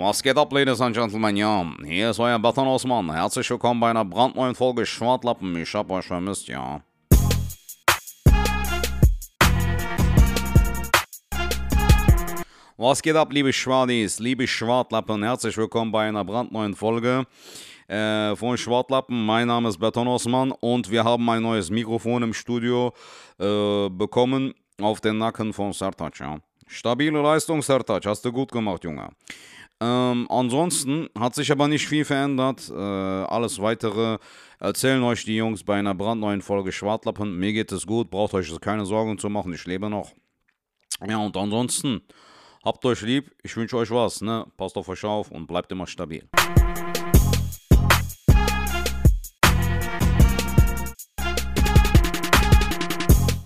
Was geht ab, Ladies and Gentlemen? Ja, hier ist euer Batan Osman. Herzlich willkommen bei einer brandneuen Folge Schwartlappen. Ich hab euch vermisst, ja. Was geht ab, liebe Schwadis, liebe Schwartlappen? Herzlich willkommen bei einer brandneuen Folge äh, von Schwartlappen. Mein Name ist Beton Osman und wir haben ein neues Mikrofon im Studio äh, bekommen auf den Nacken von Sertac, ja. Stabile Leistung, Sertac, hast du gut gemacht, Junge. Ähm, ansonsten hat sich aber nicht viel verändert. Äh, alles weitere erzählen euch die Jungs bei einer brandneuen Folge Schwartlappen. Mir geht es gut, braucht euch keine Sorgen zu machen, ich lebe noch. Ja, und ansonsten habt euch lieb, ich wünsche euch was, ne? Passt auf euch auf und bleibt immer stabil.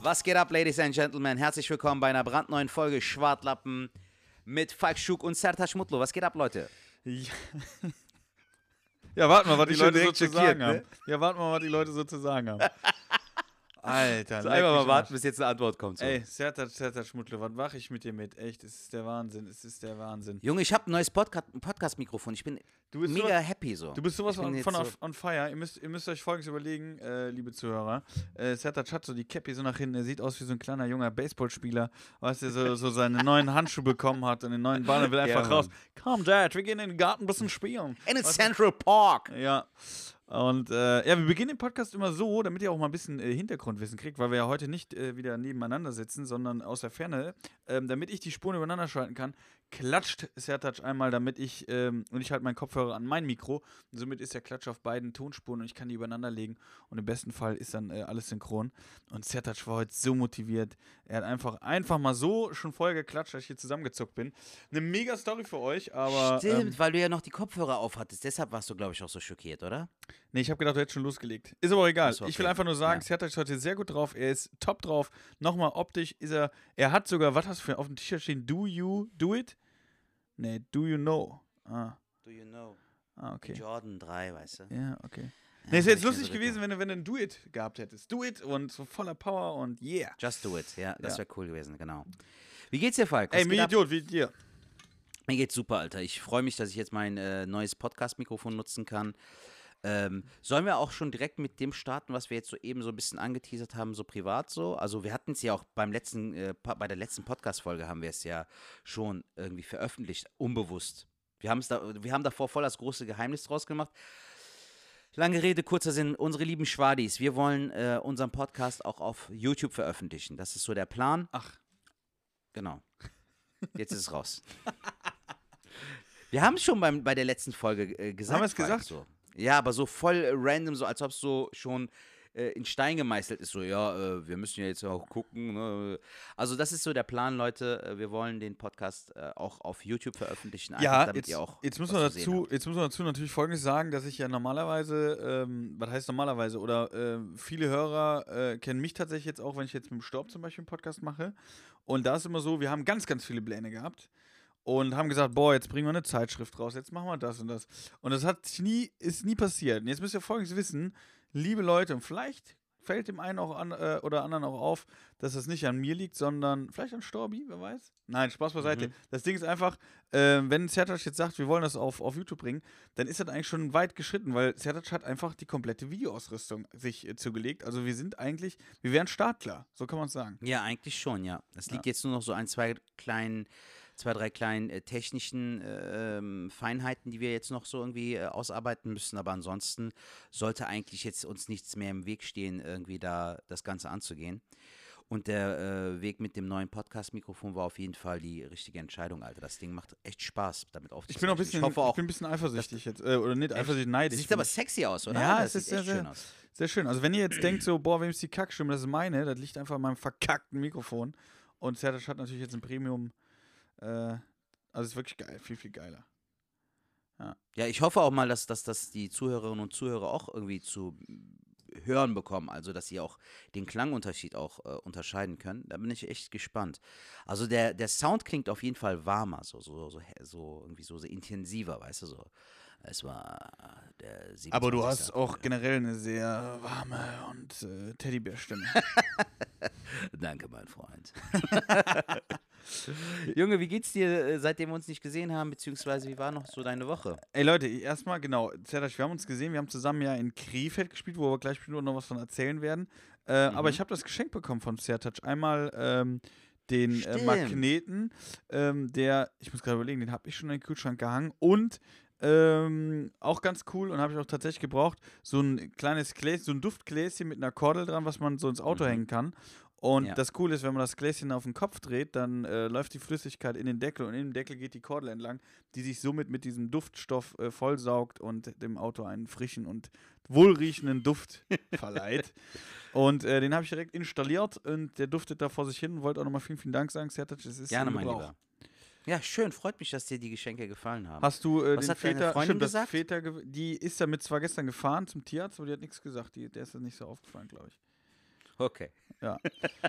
Was geht ab, Ladies and Gentlemen? Herzlich willkommen bei einer brandneuen Folge Schwartlappen mit Falk Schuk und Sertac Mutlu. Was geht ab, Leute? Ja. ja, warten wir, was die Leute so zu sagen ne? haben. Ja, warten wir, was die Leute so zu sagen haben. Alter, So, mich mal warten, bis jetzt eine Antwort kommt. So. Ey, Sertac, Sertac Schmuttler, was mache ich mit dir mit? Echt, es ist der Wahnsinn, es ist der Wahnsinn. Junge, ich habe ein neues Podca Podcast-Mikrofon. Ich bin mega sowas- happy so. Du bist sowas von, von so- on fire. Ihr müsst, ihr müsst euch folgendes überlegen, äh, liebe Zuhörer. Äh, Sertac hat so die Cappy so nach hinten. Er sieht aus wie so ein kleiner junger Baseballspieler, weißt du, so, so seine neuen Handschuhe bekommen hat und den neuen Ball und will einfach Ja, raus. Komm, Dad, wir gehen in den Garten ein bisschen spielen. In du? Central Park. Ja. Und äh, ja, wir beginnen den Podcast immer so, damit ihr auch mal ein bisschen äh, Hintergrundwissen kriegt, weil wir ja heute nicht äh, wieder nebeneinander sitzen, sondern aus der Ferne. Ähm, damit ich die Spuren übereinander schalten kann, klatscht Sertac einmal, damit ich, ähm, und ich halte meinen Kopfhörer an mein Mikro. Und somit ist der Klatsch auf beiden Tonspuren und ich kann die übereinander legen. Und im besten Fall ist dann äh, alles synchron. Und Sertac war heute so motiviert. Er hat einfach, einfach mal so schon vorher geklatscht, dass ich hier zusammengezuckt bin. Eine mega Story für euch, aber. Stimmt, ähm, weil du ja noch die Kopfhörer aufhattest. Deshalb warst du, glaube ich, auch so schockiert, oder? Nee, ich habe gedacht, du hättest schon losgelegt. Ist aber egal. Ach so, Ich will okay. einfach nur sagen, Ja. Sertac ist heute sehr gut drauf. Er ist top drauf. Nochmal optisch ist er. Er hat sogar, was hast du für auf dem T-Shirt stehen? Do you do it? Nee, do you know? Ah, Do you know? ah okay. Jordan 3, weißt du? Ja, okay. Nee, es wäre jetzt lustig so gewesen, wenn du, wenn du ein Do It gehabt hättest. Do It und so voller Power und yeah. Just do it, ja, das Ja. wäre cool gewesen, genau. Wie geht's dir, Falk? Was Ey, mir? Idiot, wie dir. Mir geht's super, Alter. Ich freue mich, dass ich jetzt mein äh, neues Podcast-Mikrofon nutzen kann. Ähm, sollen wir auch schon direkt mit dem starten, was wir jetzt so eben so ein bisschen angeteasert haben, so privat so? Also wir hatten es ja auch beim letzten, äh, bei der letzten Podcast-Folge haben wir es ja schon irgendwie veröffentlicht, unbewusst. Wir, haben's da, wir haben davor voll das große Geheimnis draus gemacht. Lange Rede, kurzer Sinn, unsere lieben Schwadis, wir wollen äh, unseren Podcast auch auf YouTube veröffentlichen. Das ist so der Plan. Ach, Genau. Jetzt ist es raus. Wir haben es schon beim, bei der letzten Folge äh, gesagt. Haben wir es gesagt? So. Ja, aber so voll äh, random, so als ob es so schon äh, in Stein gemeißelt ist. So, ja, äh, wir müssen ja jetzt auch gucken. Ne? Also das ist so der Plan, Leute. Äh, Wir wollen den Podcast äh, auch auf YouTube veröffentlichen. ja, damit jetzt, ihr auch jetzt, muss was man zu sehen dazu, jetzt muss man dazu natürlich Folgendes sagen, dass ich ja normalerweise, ähm, was heißt normalerweise, oder ähm, viele Hörer äh, kennen mich tatsächlich jetzt auch, wenn ich jetzt mit dem Staub zum Beispiel einen Podcast mache. Und da ist immer so, wir haben ganz, ganz viele Pläne gehabt und haben gesagt, boah, jetzt bringen wir eine Zeitschrift raus, jetzt machen wir das und das. Und das hat nie, ist nie passiert. Und jetzt müsst ihr Folgendes wissen, liebe Leute, und vielleicht fällt dem einen auch an, äh, oder anderen auch auf, dass das nicht an mir liegt, sondern vielleicht an Storbi, wer weiß. Nein, Spaß beiseite. Mhm. Das Ding ist einfach, äh, wenn Sertac jetzt sagt, wir wollen das auf, auf YouTube bringen, dann ist das eigentlich schon weit geschritten, weil Sertac hat einfach die komplette Videoausrüstung sich äh, zugelegt. Also wir sind eigentlich, wir wären startklar, so kann man es sagen. Ja, eigentlich schon, ja. Es liegt jetzt nur noch so ein, zwei kleinen, zwei, drei kleinen äh, technischen äh, Feinheiten, die wir jetzt noch so irgendwie äh, ausarbeiten müssen. Aber ansonsten sollte eigentlich jetzt uns nichts mehr im Weg stehen, irgendwie da das Ganze anzugehen. Und der äh, Weg mit dem neuen Podcast-Mikrofon war auf jeden Fall die richtige Entscheidung, Alter. Das Ding macht echt Spaß, damit Ich aufzunehmen. bin auch ein bisschen, ich hoffe auch. ich bin ein bisschen eifersüchtig jetzt, äh, oder nicht eifersüchtig, neidisch. sieht Ich aber sexy aus, oder? Ja, es ist sieht echt sehr, schön sehr- aus. Sehr schön. Also wenn ihr jetzt denkt so, boah, wem ist die Kackstimme, das ist meine, das liegt einfach an meinem verkackten Mikrofon. Und Sertac hat natürlich jetzt ein Premium, äh, also ist wirklich geil, viel, viel geiler. Ja, ich hoffe auch mal, dass, dass das die Zuhörerinnen und Zuhörer auch irgendwie zu hören bekommen, also dass sie auch den Klangunterschied auch äh, unterscheiden können. Da bin ich echt gespannt. Also der, der Sound klingt auf jeden Fall warmer, so, so, so, so irgendwie so, so intensiver, weißt du, so. Es war der 27. Aber du hast auch generell eine sehr warme und äh, Teddybärstimme. Danke, mein Freund. Junge, wie geht's dir, äh, seitdem wir uns nicht gesehen haben, beziehungsweise wie war noch so deine Woche? Ey Leute, erstmal genau, Zerdasch, wir haben uns gesehen, wir haben zusammen ja in Krefeld gespielt, wo wir gleich noch was von erzählen werden. Äh, Aber Mhm. ich habe das Geschenk bekommen von Zerdasch. Einmal ähm, den äh. Magneten, ähm, der, ich muss gerade überlegen, den habe ich schon in den Kühlschrank gehangen und ähm, auch ganz cool und habe ich auch tatsächlich gebraucht, so ein kleines Gläschen, so ein Duftgläschen mit einer Kordel dran, was man so ins Auto Mhm. hängen kann. Und Ja. das Coole ist, wenn man das Gläschen auf den Kopf dreht, dann äh, läuft die Flüssigkeit in den Deckel und in dem Deckel geht die Kordel entlang, die sich somit mit diesem Duftstoff äh, vollsaugt und dem Auto einen frischen und wohlriechenden Duft verleiht. Und äh, den habe ich direkt installiert und der duftet da vor sich hin. Wollte auch nochmal vielen, vielen Dank sagen, Sertac. Es ist Gerne, mein. Lieber. Ja, schön, freut mich, dass dir die Geschenke gefallen haben. Hast du äh, Was den Väter, Freundin stimmt, gesagt? Väter, die ist damit zwar gestern gefahren zum Tierarzt, aber die hat nichts gesagt. Die, der ist das nicht so aufgefallen, glaube ich. Okay.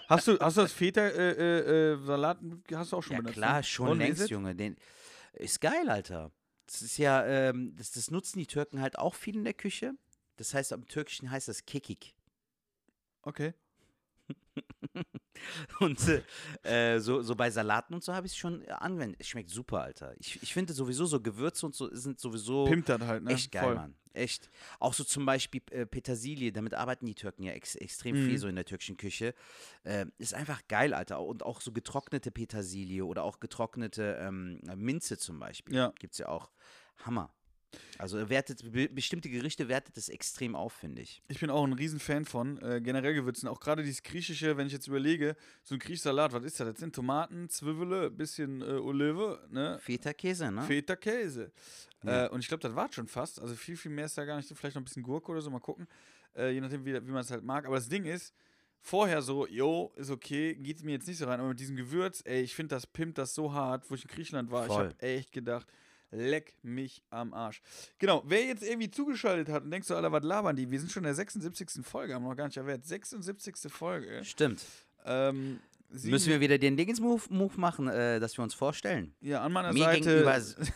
Hast du, hast du das Väter äh, äh, äh, hast du auch schon Ja benutzt? klar, ne? schon Und, längst? Junge. Den, ist geil, Alter. Das ist ja, ähm, das, das nutzen die Türken halt auch viel in der Küche. Das heißt, am Türkischen heißt das Kekik. Okay. Und äh, so, so bei Salaten und so habe ich es schon äh, anwendet. Es schmeckt super, Alter. Ich, ich finde sowieso so Gewürze und so sind sowieso Pimmt das halt, ne? echt geil, Voll. Mann. Echt. Auch so zum Beispiel äh, Petersilie, damit arbeiten die Türken ja ex extrem Mhm. viel so in der türkischen Küche. Ähm, ist einfach geil, Alter. Und auch so getrocknete Petersilie oder auch getrocknete ähm, Minze zum Beispiel. Ja. Gibt es ja auch. Hammer. Also er wertet, be bestimmte Gerichte wertet es extrem auf, finde ich. Ich bin auch ein Riesenfan von äh, generell Gewürzen. Auch gerade dieses griechische, wenn ich jetzt überlege, so ein griechischer Salat, was ist das? Das sind Tomaten, Zwiebele, bisschen äh, Olive, ne? Feta-Käse, ne? Feta Käse. Ja. Äh, und ich glaube, das war schon fast. Also viel, viel mehr ist da gar nicht. Vielleicht noch ein bisschen Gurke oder so, mal gucken. Äh, je nachdem, wie, wie man es halt mag. Aber das Ding ist, vorher so, jo, ist okay, geht mir jetzt nicht so rein. Aber mit diesem Gewürz, ey, ich finde, das pimmt das so hart, wo ich in Griechenland war. Ich Voll. habe echt gedacht, leck mich am Arsch. Genau, wer jetzt irgendwie zugeschaltet hat und denkst so, Alter, was labern die? Wir sind schon in der 76. Folge, haben wir noch gar nicht erwähnt. 76. Folge. Stimmt. Ähm, sieben- Müssen wir wieder den Dingens-Move Move machen, äh, dass wir uns vorstellen? ja, an meiner Mir Seite.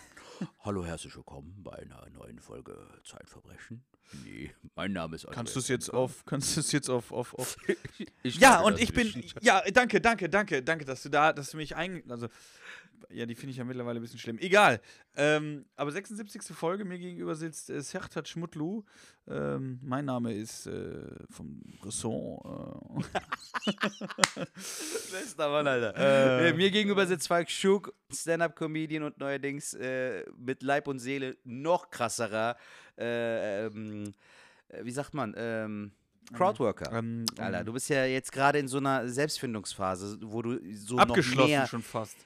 Hallo, herzlich willkommen bei einer neuen Folge Zeitverbrechen. Nee, mein Name ist Kannst du es jetzt auf, kannst du es jetzt auf, auf, auf Ja, und ich bin. Ja, danke, danke, danke, danke, dass du da, dass du mich ein. Also, ja, die finde ich ja mittlerweile ein bisschen schlimm. Egal. Ähm, aber 76. Folge, mir gegenüber sitzt äh, Sertat Schmutlu. Ähm, mein Name ist äh, vom Ressort. Äh, Bester Mann, Alter. Äh. Äh, mir gegenüber sitzt Falk Schuck, Stand-Up-Comedian und neuerdings äh, mit Leib und Seele noch krasserer, äh, ähm, äh, wie sagt man, ähm, Crowdworker. ähm, Alter, du bist ja jetzt gerade in so einer Selbstfindungsphase, wo du so noch abgeschlossen mehr schon fast.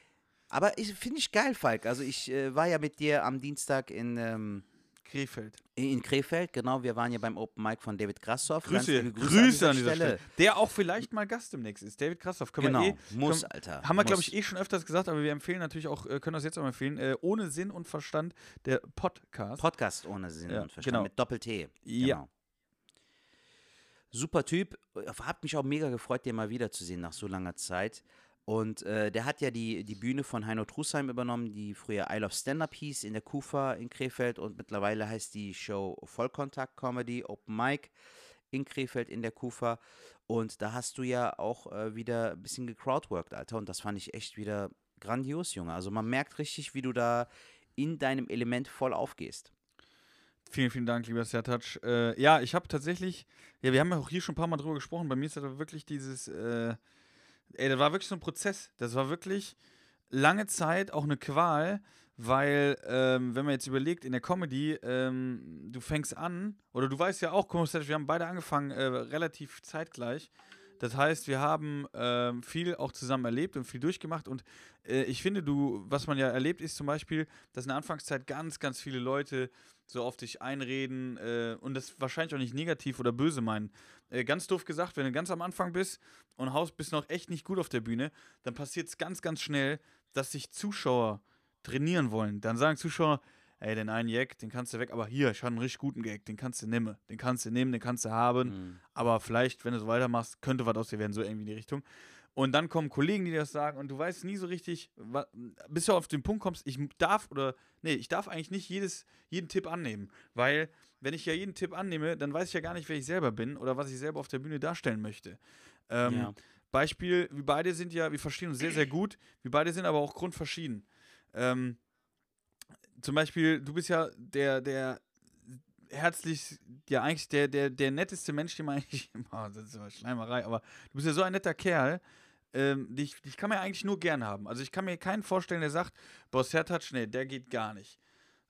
Aber ich finde ich geil, Falk. Also ich äh, war ja mit dir am Dienstag in, ähm, Krefeld. in Krefeld, genau. Wir waren ja beim Open Mic von David Grassoff. Ganz Grüße, liebe Grüße, an dieser Stelle. Der auch vielleicht mal Gast demnächst ist. David Krassoff. Können Genau, wir eh, muss, können- Alter. Haben wir, glaube ich, eh schon öfters gesagt, aber wir empfehlen natürlich auch, äh, können das jetzt auch mal empfehlen, äh, ohne Sinn und Verstand, der Podcast. Podcast ohne Sinn Ja, und Verstand genau. mit Doppel-T. Ja. Genau. Super Typ. Hat mich auch mega gefreut, den mal wiederzusehen nach so langer Zeit. Und äh, der hat ja die, die Bühne von Heino Trusheim übernommen, die früher I Love Stand-Up hieß, in der Kufa in Krefeld. Und mittlerweile heißt die Show Vollkontakt Comedy, Open Mic in Krefeld in der Kufa. Und da hast du ja auch äh, wieder ein bisschen gecrowdworked, Alter. Und das fand ich echt wieder grandios, Junge. Also man merkt richtig, wie du da in deinem Element voll aufgehst. Vielen, vielen Dank, lieber Sertac. Äh, ja, ich habe tatsächlich, ja, wir haben ja auch hier schon ein paar Mal drüber gesprochen. Bei mir ist das wirklich dieses, äh, ey, das war wirklich so ein Prozess. Das war wirklich lange Zeit auch eine Qual, weil, ähm, wenn man jetzt überlegt, in der Comedy, ähm, du fängst an, oder du weißt ja auch, wir haben beide angefangen, äh, relativ zeitgleich. Das heißt, wir haben ähm, viel auch zusammen erlebt und viel durchgemacht. Und äh, ich finde, du, was man ja erlebt, ist zum Beispiel, dass in der Anfangszeit ganz, ganz viele Leute so auf dich einreden äh, und das wahrscheinlich auch nicht negativ oder böse meinen. Äh, ganz doof gesagt, wenn du ganz am Anfang bist und haust bist noch echt nicht gut auf der Bühne, dann passiert es ganz, ganz schnell, dass sich Zuschauer trainieren wollen. Dann sagen Zuschauer, ey, den einen Gag, den kannst du weg, aber hier, ich habe einen richtig guten Gag, den kannst du nehmen, den kannst du nehmen, den kannst du haben, Mhm. aber vielleicht, wenn du so weitermachst, könnte was aus dir werden, so irgendwie in die Richtung. Und dann kommen Kollegen, die das sagen und du weißt nie so richtig, bis du auf den Punkt kommst, ich darf oder, nee, ich darf eigentlich nicht jedes, jeden Tipp annehmen, weil wenn ich ja jeden Tipp annehme, dann weiß ich ja gar nicht, wer ich selber bin oder was ich selber auf der Bühne darstellen möchte. Ähm, Ja. Beispiel, wir beide sind ja, wir verstehen uns sehr, sehr gut, wir beide sind aber auch grundverschieden. Ähm, zum Beispiel, du bist ja der, der herzlich, ja eigentlich der, der, der netteste Mensch, den man eigentlich, oh, das ist aber Schleimerei, aber du bist ja so ein netter Kerl, ähm, dich, dich kann man ja eigentlich nur gern haben. Also ich kann mir keinen vorstellen, der sagt, Boss Sertac, nee, der geht gar nicht.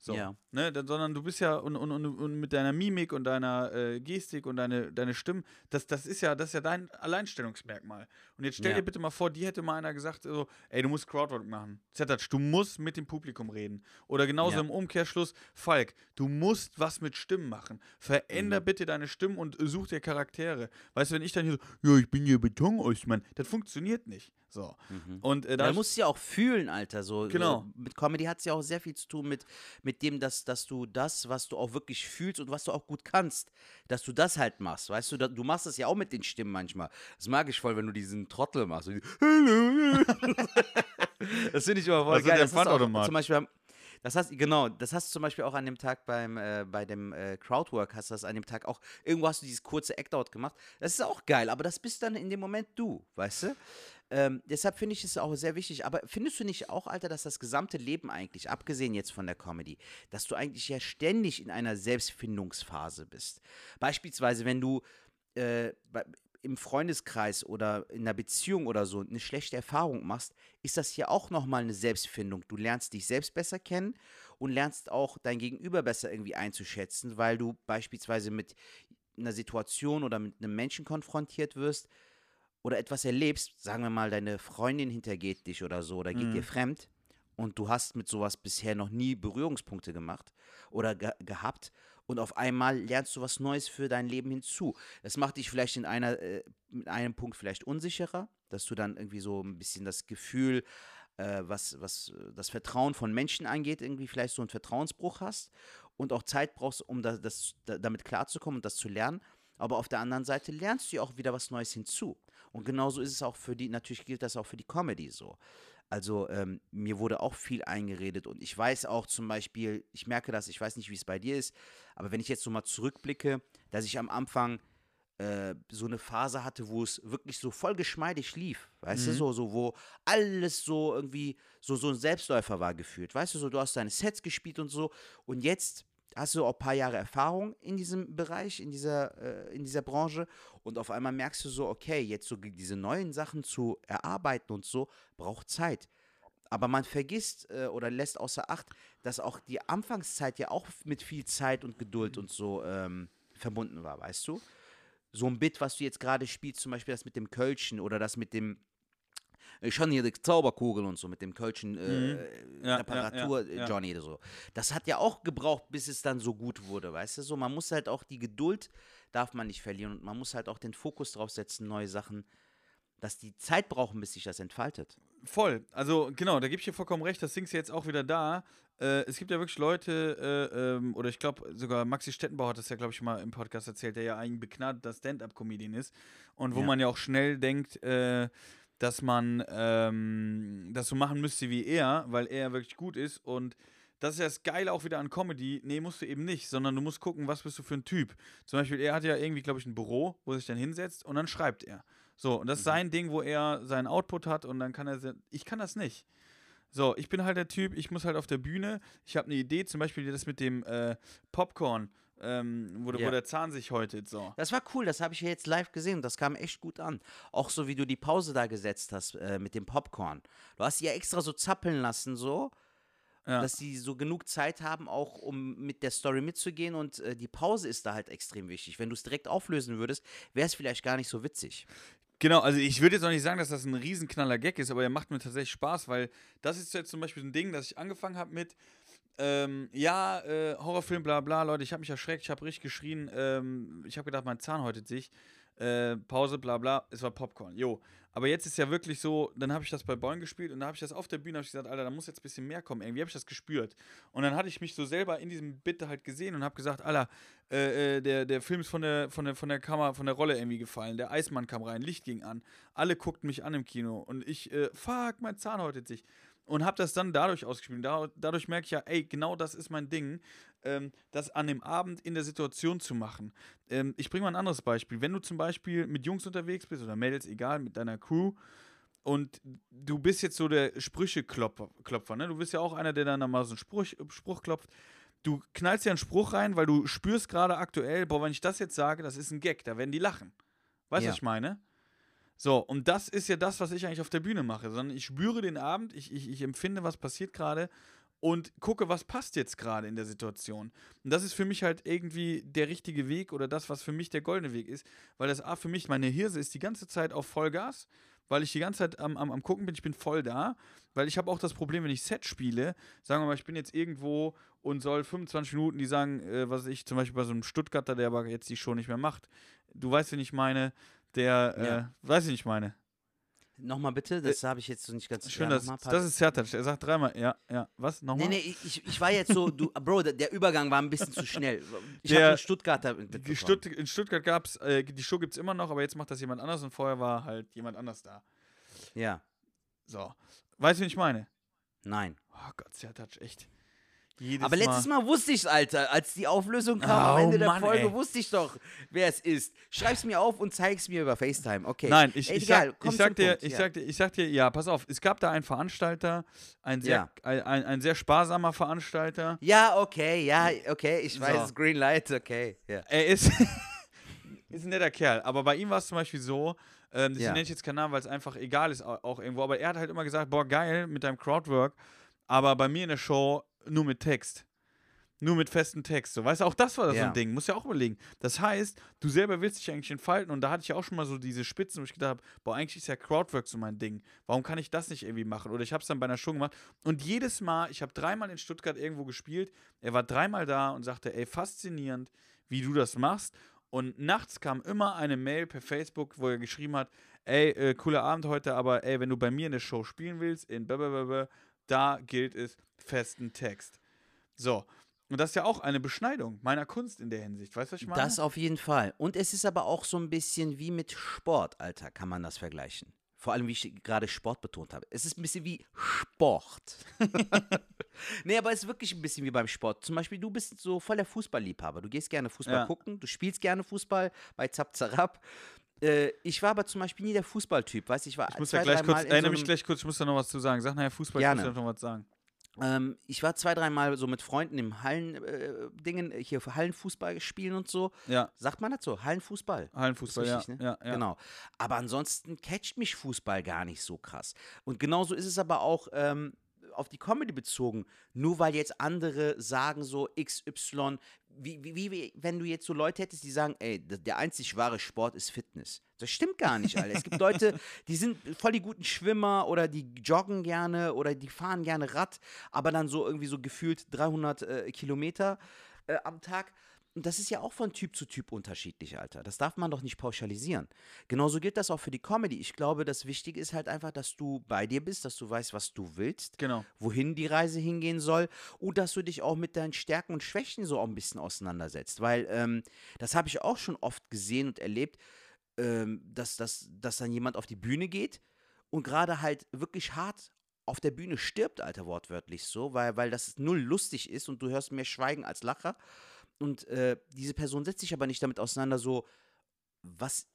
So, Ja. ne, sondern du bist ja und, und, und, mit deiner Mimik und deiner äh, Gestik und deine, deine Stimme, das, das ist ja, das ist ja dein Alleinstellungsmerkmal. Und jetzt stell Ja. dir bitte mal vor, die hätte mal einer gesagt, so, ey, du musst Crowdwork machen. Zettatsch, du musst mit dem Publikum reden. Oder genauso Ja. im Umkehrschluss, Falk, du musst was mit Stimmen machen. Veränder Mhm. bitte deine Stimmen und äh, such dir Charaktere. Weißt du, wenn ich dann hier so, ja, ich bin hier Beton-Ostmann, das funktioniert nicht. So. Und äh, da ist- musst du ja auch fühlen, Alter. So, Genau. Mit Comedy hat es ja auch sehr viel zu tun mit, mit dem, dass, dass du das, was du auch wirklich fühlst und was du auch gut kannst, dass du das halt machst. Weißt du, da, du machst das ja auch mit den Stimmen manchmal. Das mag ich voll, wenn du diesen Trottel machst. Das finde ich immer voll Das ist geil. der Das auch zum Beispiel das hast, genau, das hast du zum Beispiel auch an dem Tag beim, äh, bei dem äh, Crowdwork, hast du das an dem Tag auch, irgendwo hast du dieses kurze Act-Out gemacht. Das ist auch geil, aber das bist dann in dem Moment du, weißt du? Ähm, deshalb finde ich es auch sehr wichtig. Aber findest du nicht auch, Alter, dass das gesamte Leben eigentlich, abgesehen jetzt von der Comedy, dass du eigentlich ja ständig in einer Selbstfindungsphase bist? Beispielsweise, wenn du äh, im Freundeskreis oder in einer Beziehung oder so eine schlechte Erfahrung machst, ist das ja auch nochmal eine Selbstfindung. Du lernst dich selbst besser kennen und lernst auch dein Gegenüber besser irgendwie einzuschätzen, weil du beispielsweise mit einer Situation oder mit einem Menschen konfrontiert wirst oder etwas erlebst, sagen wir mal, deine Freundin hintergeht dich oder so oder geht dir fremd und du hast mit sowas bisher noch nie Berührungspunkte gemacht oder ge gehabt und auf einmal lernst du was Neues für dein Leben hinzu. Das macht dich vielleicht in einer, äh, mit einem Punkt vielleicht unsicherer, dass du dann irgendwie so ein bisschen das Gefühl, äh, was, was das Vertrauen von Menschen angeht, irgendwie vielleicht so einen Vertrauensbruch hast und auch Zeit brauchst, um da, das, da, damit klarzukommen und das zu lernen. Aber auf der anderen Seite lernst du ja auch wieder was Neues hinzu. Und genauso ist es auch für die, natürlich gilt das auch für die Comedy so. Also ähm, mir wurde auch viel eingeredet und ich weiß auch zum Beispiel, ich merke das, ich weiß nicht, wie es bei dir ist, aber wenn ich jetzt so mal zurückblicke, dass ich am Anfang äh, so eine Phase hatte, wo es wirklich so voll geschmeidig lief, weißt du, so, so, wo alles so irgendwie so, so ein Selbstläufer war gefühlt, weißt du, so, du hast deine Sets gespielt und so und jetzt hast du auch ein paar Jahre Erfahrung in diesem Bereich, in dieser, äh, in dieser Branche und auf einmal merkst du so, okay, jetzt so diese neuen Sachen zu erarbeiten und so, braucht Zeit. Aber man vergisst äh, oder lässt außer Acht, dass auch die Anfangszeit ja auch mit viel Zeit und Geduld und so ähm, verbunden war, weißt du? So ein Bit, was du jetzt gerade spielst, zum Beispiel das mit dem Kölschen oder das mit dem ich habe hier die Zauberkugel und so mit dem Kölschen äh, Mhm. Ja, ja, Reparatur ja, ja. Johnny oder so. Das hat ja auch gebraucht, bis es dann so gut wurde, weißt du? So, man muss halt auch die Geduld darf man nicht verlieren und man muss halt auch den Fokus drauf setzen, neue Sachen, dass die Zeit brauchen, bis sich das entfaltet. Voll. Also genau, da gebe ich dir vollkommen recht. Das Ding ist jetzt auch wieder da. Äh, es gibt ja wirklich Leute, äh, ähm, oder ich glaube sogar Maxi Stettenbauer hat das ja, glaube ich, mal im Podcast erzählt, der ja ein begnadeter Stand-up-Comedian ist und wo Ja. man ja auch schnell denkt, äh, dass man ähm, das so machen müsste wie er, weil er wirklich gut ist und das ist ja das Geile auch wieder an Comedy. Nee, musst du eben nicht, sondern du musst gucken, was bist du für ein Typ. Zum Beispiel, er hat ja irgendwie, glaube ich, ein Büro, wo er sich dann hinsetzt und dann schreibt er. So, und das ist sein Ding, wo er seinen Output hat und dann kann er. Ich kann das nicht. So, ich bin halt der Typ, ich muss halt auf der Bühne, ich habe eine Idee, zum Beispiel das mit dem äh, Popcorn, ähm, wo, Ja. wo der Zahn sich häutet. So. Das war cool, das habe ich ja jetzt live gesehen und das kam echt gut an. Auch so wie du die Pause da gesetzt hast äh, mit dem Popcorn. Du hast die ja extra so zappeln lassen, so, Ja. dass sie so genug Zeit haben, auch um mit der Story mitzugehen und äh, die Pause ist da halt extrem wichtig. Wenn du es direkt auflösen würdest, wäre es vielleicht gar nicht so witzig. Genau, also ich würde jetzt auch nicht sagen, dass das ein riesenknaller Gag ist, aber er macht mir tatsächlich Spaß, weil das ist jetzt zum Beispiel ein Ding, dass ich angefangen habe mit, ähm, ja, äh, Horrorfilm, bla bla, Leute, ich habe mich erschreckt, ich habe richtig geschrien, ähm, ich habe gedacht, mein Zahn häutet sich, äh, Pause, bla bla, es war Popcorn, jo. Aber jetzt ist ja wirklich so, dann habe ich das bei Boing gespielt und da habe ich das auf der Bühne, habe ich gesagt, Alter, da muss jetzt ein bisschen mehr kommen, irgendwie habe ich das gespürt. Und dann hatte ich mich so selber in diesem Bit halt gesehen und habe gesagt, Alter, äh, äh, der, der Film ist von der, von, der, von der Kamera, von der Rolle irgendwie gefallen. Der Eismann kam rein, Licht ging an. Alle guckten mich an im Kino und ich, äh, fuck, mein Zahn häutet sich. Und habe das dann dadurch ausgespielt. Da, dadurch merke ich ja, ey, genau das ist mein Ding. ähm, das an dem Abend in der Situation zu machen. Ähm, ich bringe mal ein anderes Beispiel. Wenn du zum Beispiel mit Jungs unterwegs bist oder Mädels, egal, mit deiner Crew und du bist jetzt so der Sprücheklopfer, Klopfer, ne? Du bist ja auch einer, der dann mal so einen Spruch, Spruch klopft. Du knallst ja einen Spruch rein, weil du spürst gerade aktuell, boah, wenn ich das jetzt sage, das ist ein Gag, da werden die lachen. Weißt du, Ja. was ich meine? So, und das ist ja das, was ich eigentlich auf der Bühne mache, sondern ich spüre den Abend, ich, ich, ich empfinde, was passiert gerade und gucke, was passt jetzt gerade in der Situation. Und das ist für mich halt irgendwie der richtige Weg oder das, was für mich der goldene Weg ist, weil das A für mich, meine Hirse ist die ganze Zeit auf Vollgas, weil ich die ganze Zeit am, am, am gucken bin, ich bin voll da, weil ich habe auch das Problem, wenn ich Set spiele, sagen wir mal, ich bin jetzt irgendwo und soll 25 Minuten, die sagen, äh, was ich zum Beispiel bei so einem Stuttgarter, der aber jetzt die Show nicht mehr macht, du weißt, wen ich meine, der, Ja. äh, weiß ich, ich meine. Nochmal bitte, das habe ich jetzt so nicht ganz Äh, Schön, ja, dass, das ist Sertac. Er sagt dreimal, ja, ja. Was? Nee, Nochmal? nee, ich- ich, ich war jetzt so, du, Bro, der, Übergang war ein bisschen zu schnell. Ich habe einen Stuttgarter Die mitbekommen. Stutt in Stuttgart gab es, äh, die Show gibt es immer noch, aber jetzt macht das jemand anders und vorher war halt jemand anders da. Ja, So. Weißt du, wen ich meine? nein. Oh Gott, Sertac, echt. Jedes Aber letztes Mal wusste ich's, Alter. Als die Auflösung kam am Oh, Ende der Mann, Folge, ey. wusste ich doch, wer es ist. Schreib's mir auf und zeig's mir über FaceTime. Okay. Nein, ich, ich, egal, sag, komm ich, sag zum dir, Punkt, ich, ja. sag dir, ich sag dir, ja, pass auf, es gab da einen Veranstalter, ein sehr, ein, ein, ein sehr sparsamer Veranstalter. Ja, okay, ja, okay, ich weiß, So. es Green Light, okay. Ja. Er ist, ist ein netter Kerl, aber bei ihm war es zum Beispiel so, ähm, das Ja. nenne ich jetzt keinen Namen, weil es einfach egal ist au- auch irgendwo, aber er hat halt immer gesagt, boah, geil mit deinem Crowdwork, aber bei mir in der Show nur mit Text. Nur mit festem Text. So, weißt du, auch das war so Ja. ein Ding, muss ja auch überlegen. Das heißt, du selber willst dich eigentlich entfalten und da hatte ich auch schon mal so diese Spitzen, wo ich gedacht habe, boah, eigentlich ist ja Crowdwork so mein Ding. Warum kann ich das nicht irgendwie machen? Oder ich habe es dann bei einer Show gemacht und jedes Mal, ich habe dreimal in Stuttgart irgendwo gespielt, er war dreimal da und sagte, ey, faszinierend, wie du das machst. Und nachts kam immer eine Mail per Facebook, wo er geschrieben hat, ey, äh, cooler Abend heute, aber ey, wenn du bei mir in der Show spielen willst, in blablabla, da gilt es festen Text. So. Und das ist ja auch eine Beschneidung meiner Kunst in der Hinsicht. Weißt du, was ich meine? Das auf jeden Fall. Und es ist aber auch so ein bisschen wie mit Sport, Alter, kann man das vergleichen. Vor allem, wie ich gerade Sport betont habe. Es ist ein bisschen wie Sport. nee, aber es ist wirklich ein bisschen wie beim Sport. Zum Beispiel, du bist so voll der Fußballliebhaber. Du gehst gerne Fußball Ja. gucken, du spielst gerne Fußball bei Zap Zarab. Äh, ich war aber zum Beispiel nie der Fußballtyp, weißt du, ich war ich muss zwei, da gleich kurz, in erinnere so mich gleich kurz, ich muss da noch was zu sagen. Sag nachher Fußball, ich Gerne. muss da noch was sagen. Ähm, ich war zwei, dreimal so mit Freunden im Hallen-Dingen, äh, hier für Hallenfußball spielen und so. Ja, Sagt man das so? Hallenfußball? Hallenfußball, Ist ja, richtig, ne? ja, ja. Genau. Aber ansonsten catcht mich Fußball gar nicht so krass. Und genauso ist es aber auch ähm, auf die Comedy bezogen. Nur weil jetzt andere sagen so XY, wie, wie, wie wenn du jetzt so Leute hättest, die sagen, ey, der einzig wahre Sport ist Fitness. Das stimmt gar nicht, Alter. Es gibt Leute, die sind voll die guten Schwimmer oder die joggen gerne oder die fahren gerne Rad, aber dann so irgendwie so gefühlt 300 äh, Kilometer äh, am Tag. Und das ist ja auch von Typ zu Typ unterschiedlich, Alter. Das darf man doch nicht pauschalisieren. Genauso gilt das auch für die Comedy. Ich glaube, das Wichtige ist halt einfach, dass du bei dir bist, dass du weißt, was du willst, Genau. wohin die Reise hingehen soll und dass du dich auch mit deinen Stärken und Schwächen so auch ein bisschen auseinandersetzt. Weil ähm, das habe ich auch schon oft gesehen und erlebt, ähm, dass, dass, dass dann jemand auf die Bühne geht und gerade halt wirklich hart auf der Bühne stirbt, Alter, wortwörtlich so, weil, weil das null lustig ist und du hörst mehr Schweigen als Lacher. Und äh, diese Person setzt sich aber nicht damit auseinander, so, was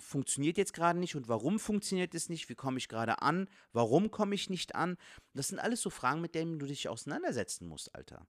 funktioniert jetzt gerade nicht und warum funktioniert es nicht, wie komme ich gerade an, warum komme ich nicht an. Das sind alles so Fragen, mit denen du dich auseinandersetzen musst, Alter.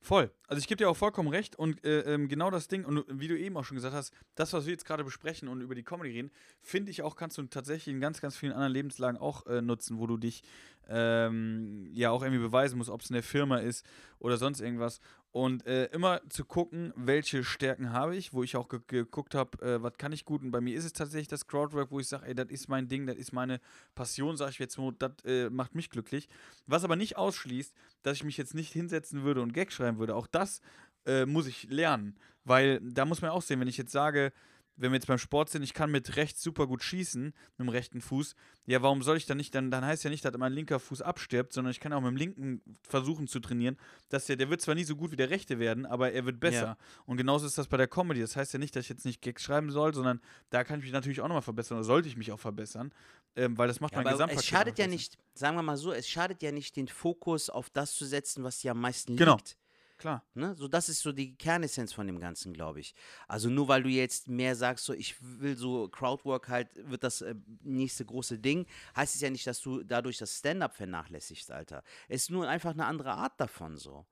Voll. Also ich gebe dir auch vollkommen recht und äh, ähm, genau das Ding, und wie du eben auch schon gesagt hast, das, was wir jetzt gerade besprechen und über die Comedy reden, finde ich auch, kannst du tatsächlich in ganz, ganz vielen anderen Lebenslagen auch äh, nutzen, wo du dich ähm, ja auch irgendwie beweisen musst, ob es eine Firma ist oder sonst irgendwas. Und äh, immer zu gucken, welche Stärken habe ich, wo ich auch ge geguckt habe, äh, was kann ich gut. Und bei mir ist es tatsächlich das Crowdwork, wo ich sage, ey, das ist mein Ding, das ist meine Passion, sage ich jetzt nur, das äh, macht mich glücklich. Was aber nicht ausschließt, dass ich mich jetzt nicht hinsetzen würde und Gag schreiben würde. Auch das äh, muss ich lernen. Weil da muss man auch sehen, wenn ich jetzt sage, wenn wir jetzt beim Sport sind, ich kann mit rechts super gut schießen, mit dem rechten Fuß, ja, warum soll ich dann nicht, dann, dann heißt ja nicht, dass mein linker Fuß abstirbt, sondern ich kann auch mit dem linken versuchen zu trainieren, dass der, der wird zwar nie so gut wie der rechte werden, aber er wird besser. Ja. Und genauso ist das bei der Comedy. Das heißt ja nicht, dass ich jetzt nicht Gags schreiben soll, sondern da kann ich mich natürlich auch nochmal verbessern oder sollte ich mich auch verbessern, ähm, weil das macht Ja, mein aber Gesamtpaket es schadet ja nicht, sagen wir mal so, es schadet ja nicht, den Fokus auf das zu setzen, was dir am meisten Genau. liegt. Klar. Ne? So, das ist so die Kernessenz von dem Ganzen, glaube ich. Also nur weil du jetzt mehr sagst, so ich will so Crowdwork halt, wird das äh, nächste große Ding, heißt es ja nicht, dass du dadurch das Stand-up vernachlässigst, Alter. Es ist nur einfach eine andere Art davon so.